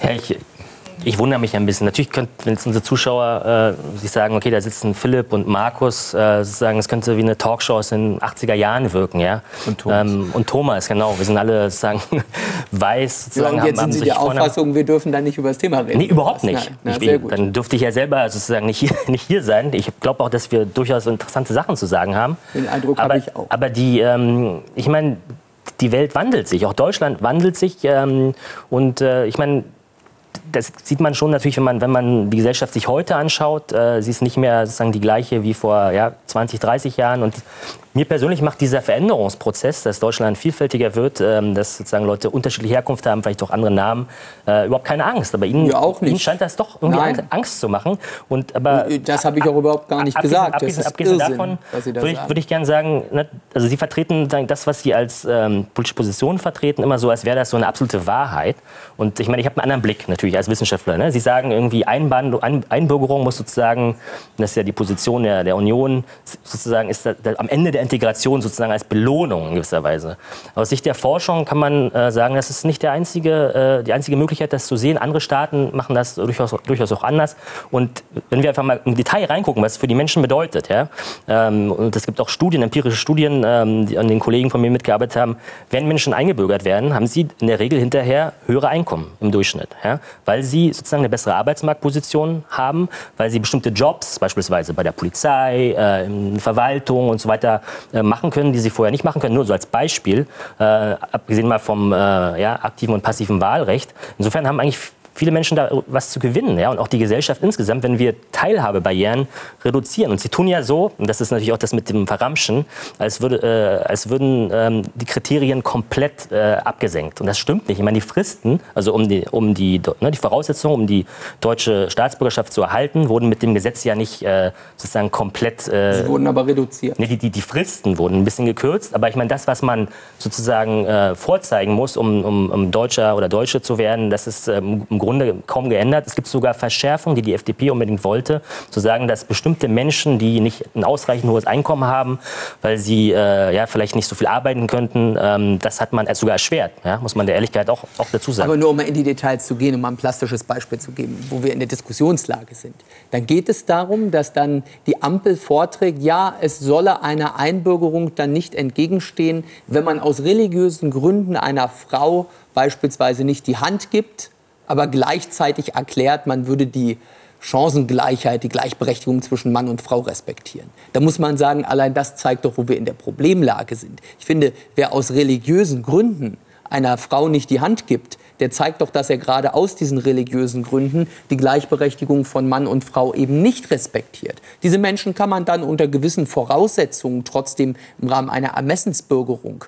S3: Herr, ich ich wundere mich ein bisschen. Natürlich könnten, jetzt unsere Zuschauer äh, sich sagen, okay, da sitzen Philipp und Markus, äh, sagen, es könnte wie eine Talkshow aus den 80er Jahren wirken, ja.
S2: Und Thomas. Ähm,
S3: und Thomas, genau. Wir sind alle sozusagen weiß.
S2: Sozusagen, ja, und jetzt haben, sind Sie der Auffassung, wir dürfen da nicht über das Thema reden.
S3: Nee, überhaupt nicht. Na, na, ich, dann dürfte ich ja selber sozusagen nicht hier, nicht hier sein. Ich glaube auch, dass wir durchaus interessante Sachen zu sagen haben.
S2: Den Eindruck habe ich auch.
S3: Aber die, ähm, ich meine, die Welt wandelt sich, auch Deutschland wandelt sich. Ähm, und äh, ich meine, das sieht man schon natürlich, wenn man, wenn man die Gesellschaft sich heute anschaut. Äh, sie ist nicht mehr sozusagen die gleiche wie vor ja, 20, 30 Jahren. Und mir persönlich macht dieser Veränderungsprozess, dass Deutschland vielfältiger wird, ähm, dass sozusagen Leute unterschiedliche Herkunft haben, vielleicht auch andere Namen, äh, überhaupt keine Angst. Aber Ihnen,
S2: ja.
S3: Ihnen scheint das doch irgendwie Nein. Angst zu machen. Und, aber,
S2: äh, das habe ich auch überhaupt gar nicht
S3: abgesehen,
S2: gesagt.
S3: Abgesehen, abgesehen davon würde ich, würd ich gerne sagen, ne, also Sie vertreten das, was Sie als ähm, politische Position vertreten, immer so, als wäre das so eine absolute Wahrheit. Und ich meine, ich habe einen anderen Blick natürlich als Wissenschaftler. Ne? Sie sagen irgendwie, Einband, Einbürgerung muss sozusagen, das ist ja die Position der, der Union, sozusagen ist da, da, am Ende der Integration sozusagen als Belohnung in gewisser Weise. Aus Sicht der Forschung kann man äh, sagen, das ist nicht der einzige, äh, die einzige Möglichkeit, das zu sehen. Andere Staaten machen das durchaus, durchaus auch anders. Und wenn wir einfach mal im Detail reingucken, was es für die Menschen bedeutet, ja, ähm, und es gibt auch Studien, empirische Studien, ähm, die an den Kollegen von mir mitgearbeitet haben, wenn Menschen eingebürgert werden, haben sie in der Regel hinterher höhere Einkommen im Durchschnitt, ja, weil sie sozusagen eine bessere Arbeitsmarktposition haben, weil sie bestimmte Jobs, beispielsweise bei der Polizei, äh, in Verwaltung und so weiter, machen können, die sie vorher nicht machen können. Nur so als Beispiel, äh, abgesehen mal vom äh, ja, aktiven und passiven Wahlrecht. Insofern haben eigentlich viele Menschen da was zu gewinnen. Ja? Und auch die Gesellschaft insgesamt, wenn wir Teilhabebarrieren reduzieren. Und sie tun ja so, und das ist natürlich auch das mit dem Verramschen, als, würde, äh, als würden ähm, die Kriterien komplett äh, abgesenkt. Und das stimmt nicht. Ich meine, die Fristen, also um die, um die, ne, die Voraussetzungen, um die deutsche Staatsbürgerschaft zu erhalten, wurden mit dem Gesetz ja nicht äh, sozusagen komplett.
S2: Äh, sie wurden aber reduziert.
S3: Ne, die, die, die Fristen wurden ein bisschen gekürzt. Aber ich meine, das, was man sozusagen äh, vorzeigen muss, um, um, um Deutscher oder Deutsche zu werden, das ist ähm, im Grunde Grunde kaum geändert. Es gibt sogar Verschärfungen, die die FDP unbedingt wollte, zu sagen, dass bestimmte Menschen, die nicht ein ausreichend hohes Einkommen haben, weil sie äh, ja, vielleicht nicht so viel arbeiten könnten, ähm, das hat man sogar erschwert, ja, muss man der Ehrlichkeit auch, auch dazu sagen.
S2: Aber nur um mal in die Details zu gehen, um mal ein plastisches Beispiel zu geben, wo wir in der Diskussionslage sind. Dann geht es darum, dass dann die Ampel vorträgt, ja, es solle einer Einbürgerung dann nicht entgegenstehen, wenn man aus religiösen Gründen einer Frau beispielsweise nicht die Hand gibt aber gleichzeitig erklärt, man würde die Chancengleichheit, die Gleichberechtigung zwischen Mann und Frau respektieren. Da muss man sagen, allein das zeigt doch, wo wir in der Problemlage sind. Ich finde, wer aus religiösen Gründen einer Frau nicht die Hand gibt, der zeigt doch, dass er gerade aus diesen religiösen Gründen die Gleichberechtigung von Mann und Frau eben nicht respektiert. Diese Menschen kann man dann unter gewissen Voraussetzungen trotzdem im Rahmen einer Ermessensbürgerung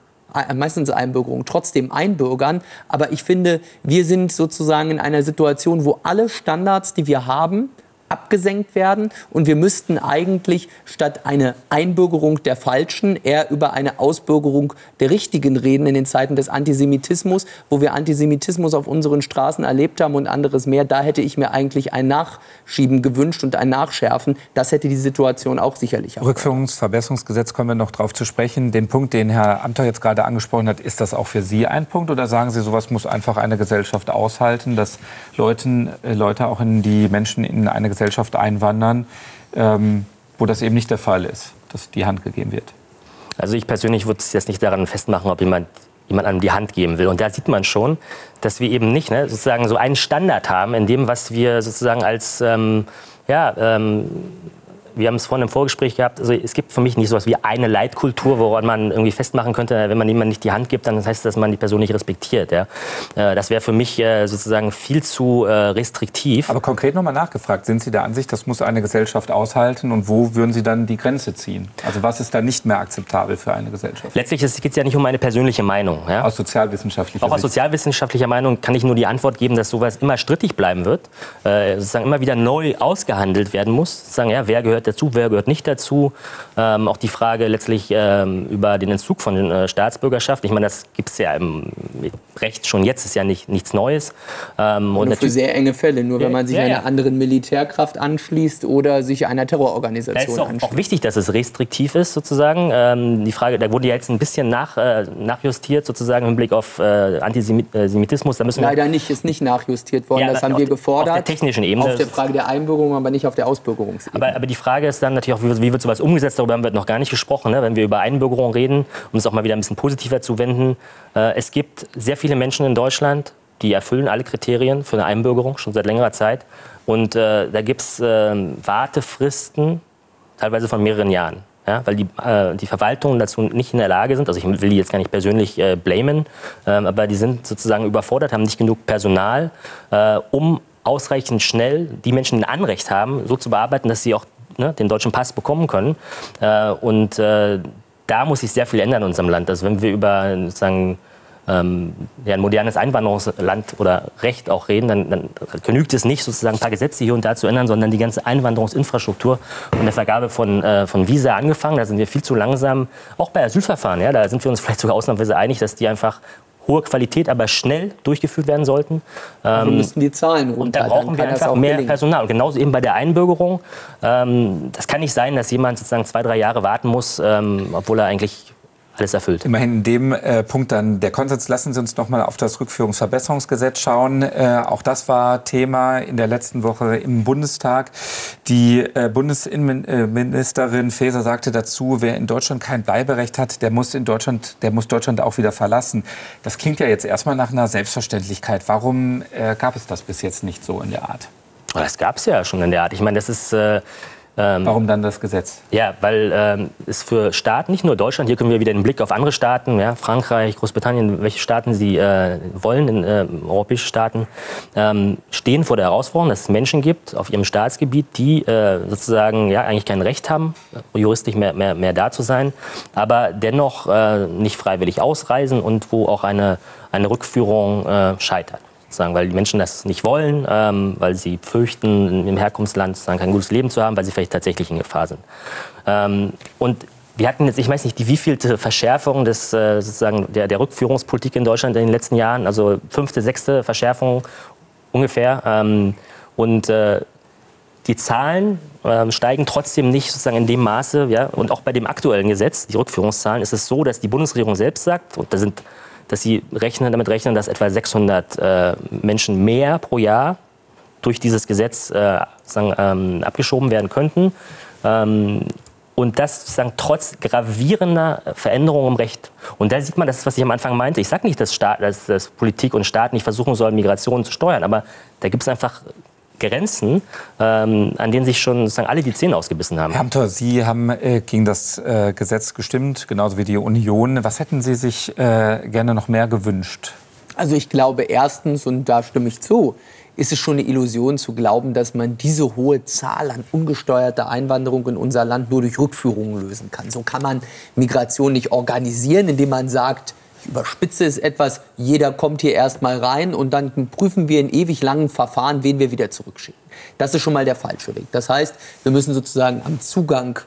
S2: meistens Einbürgerung, trotzdem einbürgern. Aber ich finde, wir sind sozusagen in einer Situation, wo alle Standards, die wir haben, abgesenkt werden. Und wir müssten eigentlich statt eine Einbürgerung der Falschen eher über eine Ausbürgerung der Richtigen reden in den Zeiten des Antisemitismus, wo wir Antisemitismus auf unseren Straßen erlebt haben und anderes mehr. Da hätte ich mir eigentlich ein Nachschieben gewünscht und ein Nachschärfen. Das hätte die Situation auch sicherlich.
S1: Rückführungsverbesserungsgesetz kommen wir noch darauf zu sprechen. Den Punkt, den Herr Amter jetzt gerade angesprochen hat, ist das auch für Sie ein Punkt oder sagen Sie, sowas muss einfach eine Gesellschaft aushalten, dass Leuten, äh, Leute auch in die Menschen in eine Gesellschaft Gesellschaft einwandern, ähm, wo das eben nicht der Fall ist, dass die Hand gegeben wird.
S3: Also ich persönlich würde es jetzt nicht daran festmachen, ob jemand jemand einem die Hand geben will. Und da sieht man schon, dass wir eben nicht ne, sozusagen so einen Standard haben in dem, was wir sozusagen als ähm, ja, ähm, wir haben es vorhin im Vorgespräch gehabt, also es gibt für mich nicht so etwas wie eine Leitkultur, woran man irgendwie festmachen könnte, wenn man jemandem nicht die Hand gibt, dann heißt das, dass man die Person nicht respektiert. Ja? Äh, das wäre für mich äh, sozusagen viel zu äh, restriktiv.
S1: Aber konkret nochmal nachgefragt, sind Sie der Ansicht, das muss eine Gesellschaft aushalten und wo würden Sie dann die Grenze ziehen? Also was ist da nicht mehr akzeptabel für eine Gesellschaft?
S3: Letztlich geht es ja nicht um eine persönliche Meinung. Ja?
S1: Aus sozialwissenschaftlicher
S3: Auch aus sozialwissenschaftlicher Meinung kann ich nur die Antwort geben, dass sowas immer strittig bleiben wird, sozusagen immer wieder neu ausgehandelt werden muss. Sozusagen, ja, wer gehört dazu, wer gehört nicht dazu. Ähm, auch die Frage letztlich ähm, über den Entzug von äh, Staatsbürgerschaft. Ich meine, das gibt es ja im Recht schon jetzt, ist ja nicht, nichts Neues.
S2: Ähm, und nur für sehr enge Fälle, nur wenn man sich ja, ja. einer anderen Militärkraft anschließt oder sich einer Terrororganisation
S3: da ist auch, anschließt. auch wichtig, dass es restriktiv ist, sozusagen. Ähm, die Frage, da wurde ja jetzt ein bisschen nach, äh, nachjustiert, sozusagen im Blick auf äh, Antisemitismus. Da müssen
S2: Leider nicht, ist nicht nachjustiert worden, ja, das haben wir gefordert. Auf
S3: der technischen Ebene.
S2: Auf der Frage der Einbürgerung, aber nicht auf der Ausbürgerungsebene.
S3: Aber, aber die Frage ist dann natürlich auch, wie, wie wird sowas umgesetzt? Darüber haben wir noch gar nicht gesprochen. Ne? Wenn wir über Einbürgerung reden, um es auch mal wieder ein bisschen positiver zu wenden. Äh, es gibt sehr viele Menschen in Deutschland, die erfüllen alle Kriterien für eine Einbürgerung schon seit längerer Zeit. Und äh, da gibt es äh, Wartefristen, teilweise von mehreren Jahren. ja, weil die, äh, die Verwaltungen dazu nicht in der Lage sind. Also ich will die jetzt gar nicht persönlich äh, blamen, äh, aber die sind sozusagen überfordert, haben nicht genug Personal, äh, um ausreichend schnell die Menschen, die ein Anrecht haben, so zu bearbeiten, dass sie auch ne, den deutschen Pass bekommen können. Äh, und äh, da muss sich sehr viel ändern in unserem Land. Also wenn wir über sozusagen ähm, ja, ein modernes Einwanderungsland oder Recht auch reden, dann, dann, genügt es nicht, sozusagen ein paar Gesetze hier und da zu ändern, sondern die ganze Einwanderungsinfrastruktur und der Vergabe von, äh, von Visa angefangen. Da sind wir viel zu langsam, auch bei Asylverfahren. Ja, da sind wir uns vielleicht sogar ausnahmsweise einig, dass die einfach hohe Qualität, aber schnell durchgeführt werden sollten.
S2: Ähm, wir müssen die Zahlen runter.
S3: Und da brauchen wir einfach mehr gelingen. Personal. Und genauso eben bei der Einbürgerung. Ähm, das kann nicht sein, dass jemand sozusagen zwei, drei Jahre warten muss, ähm, obwohl er eigentlich alles erfüllt.
S1: Immerhin in dem äh, Punkt dann der Konsens. Lassen Sie uns noch mal auf das Rückführungsverbesserungsgesetz schauen. Äh, auch das war Thema in der letzten Woche im Bundestag. Die äh, Bundesinnenministerin Faeser sagte dazu, wer in Deutschland kein Bleiberecht hat, der muss in Deutschland, der muss Deutschland auch wieder verlassen. Das klingt ja jetzt erstmal nach einer Selbstverständlichkeit. Warum äh, gab es das bis jetzt nicht so in der Art?
S3: Das gab es ja schon in der Art. Ich meine, das ist äh,
S1: ähm, Warum dann das Gesetz?
S3: Ja, weil ähm, es für Staaten, nicht nur Deutschland, hier können wir wieder den Blick auf andere Staaten, ja, Frankreich, Großbritannien, welche Staaten sie äh, wollen, in, äh, europäische Staaten, ähm, stehen vor der Herausforderung, dass es Menschen gibt auf ihrem Staatsgebiet, die äh, sozusagen ja, eigentlich kein Recht haben, juristisch mehr, mehr, mehr da zu sein, aber dennoch äh, nicht freiwillig ausreisen und wo auch eine, eine Rückführung äh, scheitert sozusagen, weil die Menschen das nicht wollen, ähm, weil sie fürchten, im Herkunftsland sozusagen kein gutes Leben zu haben, weil sie vielleicht tatsächlich in Gefahr sind. Ähm, und wir hatten jetzt, ich weiß nicht, die wievielte Verschärfung des, äh, sozusagen der, der Rückführungspolitik in Deutschland in den letzten Jahren, also fünfte, sechste Verschärfung ungefähr. Ähm, und äh, die Zahlen äh, steigen trotzdem nicht sozusagen in dem Maße. Ja? Und auch bei dem aktuellen Gesetz, die Rückführungszahlen, ist es so, dass die Bundesregierung selbst sagt, und da sind dass sie rechnen, damit rechnen, dass etwa 600 äh, Menschen mehr pro Jahr durch dieses Gesetz äh, sagen, ähm, abgeschoben werden könnten. Ähm, und das sozusagen trotz gravierender Veränderungen im Recht. Und da sieht man, das was ich am Anfang meinte. Ich sage nicht, dass, Staat, dass, dass Politik und Staat nicht versuchen sollen, Migration zu steuern, aber da gibt es einfach Grenzen, ähm, an denen sich schon sozusagen alle die Zähne ausgebissen haben.
S1: Herr Amthor, Sie haben äh, gegen das äh, Gesetz gestimmt, genauso wie die Union. Was hätten Sie sich äh, gerne noch mehr gewünscht?
S2: Also ich glaube erstens, und da stimme ich zu, ist es schon eine Illusion zu glauben, dass man diese hohe Zahl an ungesteuerter Einwanderung in unser Land nur durch Rückführungen lösen kann. So kann man Migration nicht organisieren, indem man sagt, ich überspitze es etwas, jeder kommt hier erstmal rein und dann prüfen wir in ewig langen Verfahren, wen wir wieder zurückschicken. Das ist schon mal der falsche Weg. Das heißt, wir müssen sozusagen am Zugang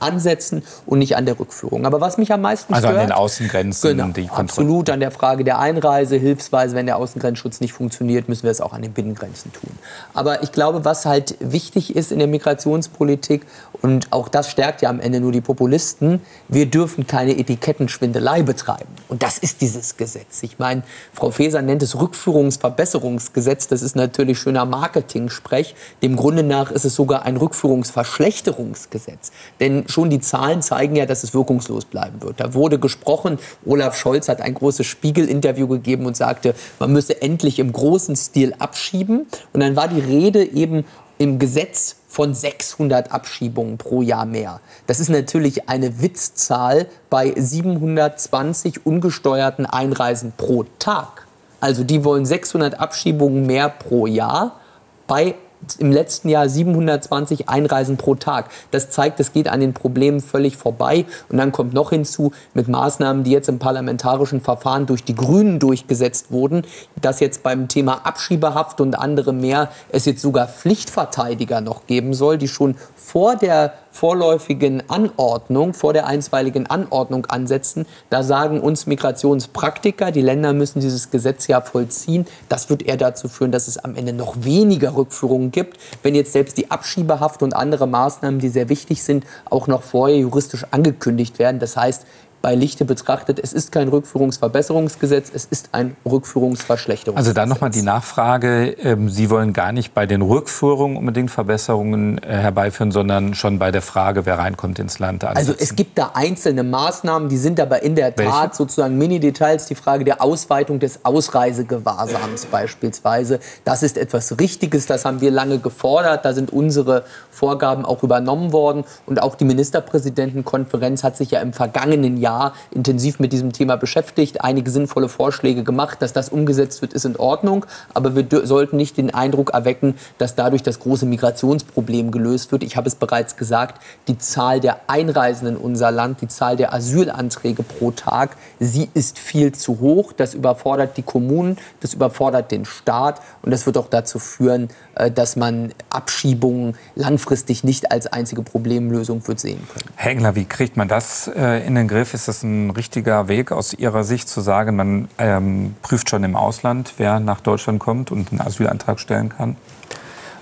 S2: ansetzen und nicht an der Rückführung. Aber was mich am meisten
S1: also
S2: stört...
S1: Also an den Außengrenzen.
S2: Genau, die absolut an der Frage der Einreise. Hilfsweise, wenn der Außengrenzschutz nicht funktioniert, müssen wir es auch an den Binnengrenzen tun. Aber ich glaube, was halt wichtig ist in der Migrationspolitik, und auch das stärkt ja am Ende nur die Populisten, wir dürfen keine Etikettenschwindelei betreiben. Und das ist dieses Gesetz. Ich meine, Frau Faeser nennt es Rückführungsverbesserungsgesetz. Das ist natürlich schöner Marketing-Sprech. Dem Grunde nach ist es sogar ein Rückführungsverschlechterungsgesetz. Denn schon die Zahlen zeigen ja, dass es wirkungslos bleiben wird. Da wurde gesprochen, Olaf Scholz hat ein großes Spiegel-Interview gegeben und sagte, man müsse endlich im großen Stil abschieben. Und dann war die Rede eben im Gesetz von 600 Abschiebungen pro Jahr mehr. Das ist natürlich eine Witzzahl bei 720 ungesteuerten Einreisen pro Tag. Also die wollen 600 Abschiebungen mehr pro Jahr bei im letzten Jahr 720 Einreisen pro Tag. Das zeigt, es geht an den Problemen völlig vorbei. Und dann kommt noch hinzu, mit Maßnahmen, die jetzt im parlamentarischen Verfahren durch die Grünen durchgesetzt wurden, dass jetzt beim Thema Abschiebehaft und andere mehr es jetzt sogar Pflichtverteidiger noch geben soll, die schon vor der vorläufigen Anordnung, vor der einstweiligen Anordnung ansetzen. Da sagen uns Migrationspraktiker, die Länder müssen dieses Gesetz ja vollziehen. Das wird eher dazu führen, dass es am Ende noch weniger Rückführungen gibt, wenn jetzt selbst die Abschiebehaft und andere Maßnahmen, die sehr wichtig sind, auch noch vorher juristisch angekündigt werden. Das heißt, bei Lichte betrachtet, es ist kein Rückführungsverbesserungsgesetz, es ist ein Rückführungsverschlechterungsgesetz.
S1: Also dann nochmal die Nachfrage, ähm, Sie wollen gar nicht bei den Rückführungen unbedingt Verbesserungen äh, herbeiführen, sondern schon bei der Frage, wer reinkommt ins Land.
S2: Ansetzen. Also es gibt da einzelne Maßnahmen, die sind aber in der Tat Welche? sozusagen Mini-Details. Die Frage der Ausweitung des Ausreisegewahrsams beispielsweise, das ist etwas Richtiges, das haben wir lange gefordert, da sind unsere Vorgaben auch übernommen worden und auch die Ministerpräsidentenkonferenz hat sich ja im vergangenen Jahr Jahr intensiv mit diesem Thema beschäftigt, einige sinnvolle Vorschläge gemacht. Dass das umgesetzt wird, ist in Ordnung. Aber wir sollten nicht den Eindruck erwecken, dass dadurch das große Migrationsproblem gelöst wird. Ich habe es bereits gesagt, die Zahl der Einreisenden in unser Land, die Zahl der Asylanträge pro Tag, sie ist viel zu hoch. Das überfordert die Kommunen, das überfordert den Staat und das wird auch dazu führen, dass man Abschiebungen langfristig nicht als einzige Problemlösung wird sehen können.
S1: Herr Engler, wie kriegt man das äh, in den Griff? Ist das ein richtiger Weg aus Ihrer Sicht zu sagen, man ähm, prüft schon im Ausland, wer nach Deutschland kommt und einen Asylantrag stellen kann?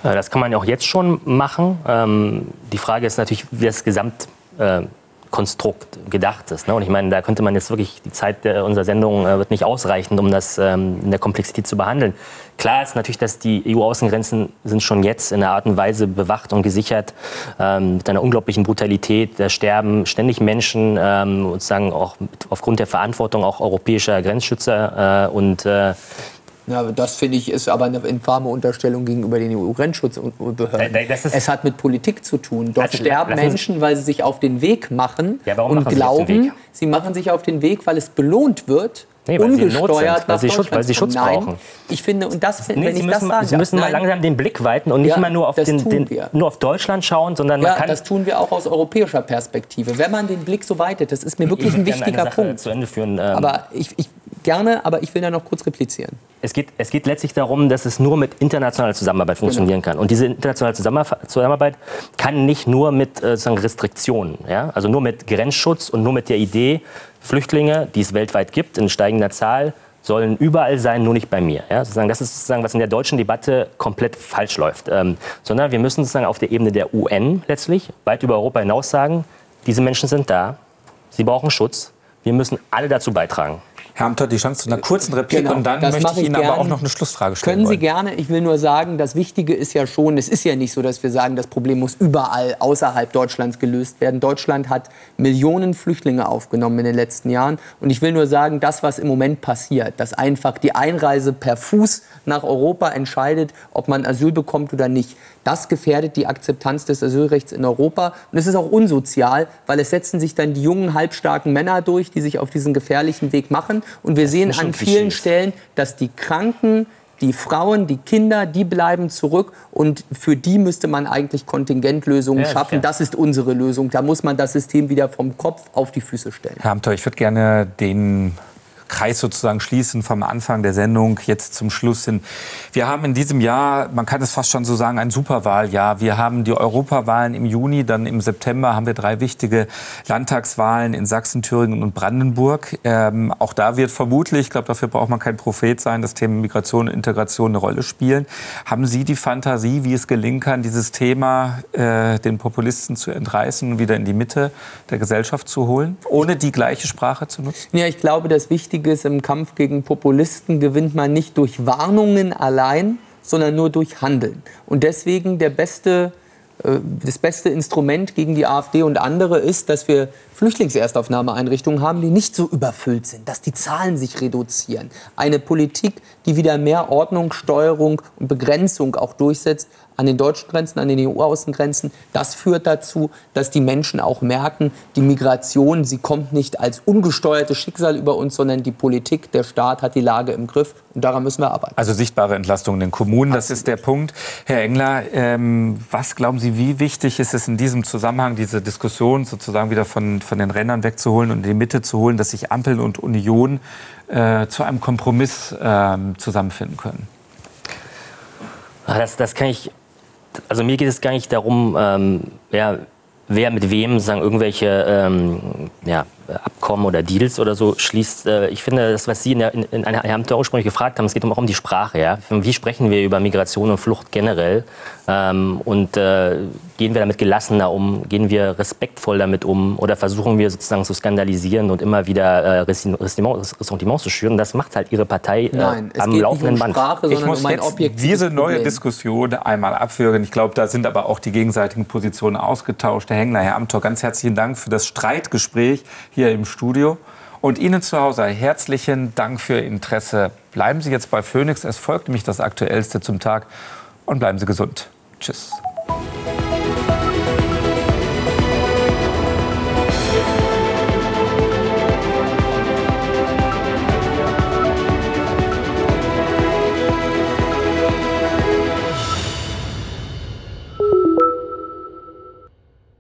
S3: Äh, das kann man ja auch jetzt schon machen. Ähm, die Frage ist natürlich, wie das Gesamt äh, Konstrukt gedacht ist. Ne? Und ich meine, da könnte man jetzt wirklich, die Zeit unserer Sendung äh, wird nicht ausreichen, um das ähm, in der Komplexität zu behandeln. Klar ist natürlich, dass die EU-Außengrenzen sind schon jetzt in einer Art und Weise bewacht und gesichert ähm, mit einer unglaublichen Brutalität. Da sterben ständig Menschen, ähm, sozusagen auch aufgrund der Verantwortung auch europäischer Grenzschützer äh, und
S2: ja, das finde ich ist aber eine infame Unterstellung gegenüber den EU-Grenzschutzbehörden. Es hat mit Politik zu tun. Dort also, sterben Menschen, weil sie sich auf den Weg machen ja, und glauben, sie machen sich auf den Weg, weil es belohnt wird, Nee, weil ungesteuert
S3: sie weil sie Schutz, weil sie Schutz Nein, brauchen.
S2: Ich finde, und das,
S3: nee, wenn ich müssen, das sage, Sie müssen mal langsam den Blick weiten und nicht ja, mal nur auf, den, den, nur auf Deutschland schauen, sondern
S2: man
S3: ja, kann...
S2: das tun wir auch aus europäischer Perspektive. Wenn man den Blick so weitet, das ist mir wirklich ein wichtiger Punkt.
S3: Zu Ende führen,
S2: ähm, aber ich, ich, gerne, aber ich will da noch kurz replizieren.
S3: Es geht, es geht letztlich darum, dass es nur mit internationaler Zusammenarbeit funktionieren genau. kann. Und diese internationale Zusammenarbeit kann nicht nur mit äh, Restriktionen, ja? also nur mit Grenzschutz und nur mit der Idee, Flüchtlinge, die es weltweit gibt, in steigender Zahl, sollen überall sein, nur nicht bei mir. Ja? Sozusagen, das ist sozusagen, was in der deutschen Debatte komplett falsch läuft. Ähm, sondern wir müssen sozusagen auf der Ebene der UN letztlich weit über Europa hinaus sagen, diese Menschen sind da, sie brauchen Schutz, wir müssen alle dazu beitragen.
S1: Herr Amt hat die Chance zu einer kurzen Replik genau, und dann möchte ich Ihnen ich aber auch noch eine Schlussfrage stellen.
S2: Können Sie wollen. gerne. Ich will nur sagen, das Wichtige ist ja schon, es ist ja nicht so, dass wir sagen, das Problem muss überall außerhalb Deutschlands gelöst werden. Deutschland hat Millionen Flüchtlinge aufgenommen in den letzten Jahren. Und ich will nur sagen, das, was im Moment passiert, dass einfach die Einreise per Fuß nach Europa entscheidet, ob man Asyl bekommt oder nicht, das gefährdet die Akzeptanz des Asylrechts in Europa. Und es ist auch unsozial, weil es setzen sich dann die jungen, halbstarken Männer durch, die sich auf diesen gefährlichen Weg machen. Und wir das sehen an vielen Stellen, dass die Kranken, die Frauen, die Kinder, die bleiben zurück und für die müsste man eigentlich Kontingentlösungen ja, schaffen. Das ist unsere Lösung. Da muss man das System wieder vom Kopf auf die Füße stellen.
S1: Herr Amthor, ich würde gerne den Kreis sozusagen schließen vom Anfang der Sendung jetzt zum Schluss hin. Wir haben in diesem Jahr, man kann es fast schon so sagen, ein Superwahljahr. Wir haben die Europawahlen im Juni, dann im September haben wir drei wichtige Landtagswahlen in Sachsen, Thüringen und Brandenburg. Ähm, auch da wird vermutlich, ich glaube, dafür braucht man kein Prophet sein, das Thema Migration und Integration eine Rolle spielen. Haben Sie die Fantasie, wie es gelingen kann, dieses Thema äh, den Populisten zu entreißen und wieder in die Mitte der Gesellschaft zu holen, ohne die gleiche Sprache zu nutzen?
S2: Ja, ich glaube, das Wichtige Wichtiges im Kampf gegen Populisten gewinnt man nicht durch Warnungen allein, sondern nur durch Handeln. Und deswegen der beste, äh, das beste Instrument gegen die AfD und andere ist, dass wir Flüchtlingserstaufnahmeeinrichtungen haben, die nicht so überfüllt sind, dass die Zahlen sich reduzieren. Eine Politik, die wieder mehr Ordnung, Steuerung und Begrenzung auch durchsetzt, an den deutschen Grenzen, an den EU-Außengrenzen. Das führt dazu, dass die Menschen auch merken, die Migration, sie kommt nicht als ungesteuertes Schicksal über uns, sondern die Politik, der Staat hat die Lage im Griff und daran müssen wir arbeiten.
S1: Also sichtbare Entlastung in den Kommunen, das ist der Punkt. Herr Engler, ähm, was glauben Sie, wie wichtig ist es in diesem Zusammenhang, diese Diskussion sozusagen wieder von, von den Rändern wegzuholen und in die Mitte zu holen, dass sich Ampel und Union äh, zu einem Kompromiss äh, zusammenfinden können?
S3: Ah, das, das kann ich also mir geht es gar nicht darum, ähm, ja, wer mit wem sagen, irgendwelche ähm, ja, Abkommen oder Deals oder so schließt. Äh, ich finde, das, was Sie in, der, in, in einer Herr ursprünglich gefragt haben, es geht auch um die Sprache. Ja? Wie sprechen wir über Migration und Flucht generell? Ähm, und äh, gehen wir damit gelassener um? Gehen wir respektvoll damit um? Oder versuchen wir sozusagen zu skandalisieren und immer wieder äh, Ressentiments zu schüren? Das macht halt Ihre Partei äh,
S2: Nein,
S3: am laufenden Band.
S1: Sprache, ich muss um jetzt diese neue Problem. Diskussion einmal abführen. Ich glaube, da sind aber auch die gegenseitigen Positionen ausgetauscht. Herr Hengler, Herr Amthor, ganz herzlichen Dank für das Streitgespräch hier im Studio. Und Ihnen zu Hause herzlichen Dank für Ihr Interesse. Bleiben Sie jetzt bei Phoenix. Es folgt nämlich das Aktuellste zum Tag. Und bleiben Sie gesund. Tschüss.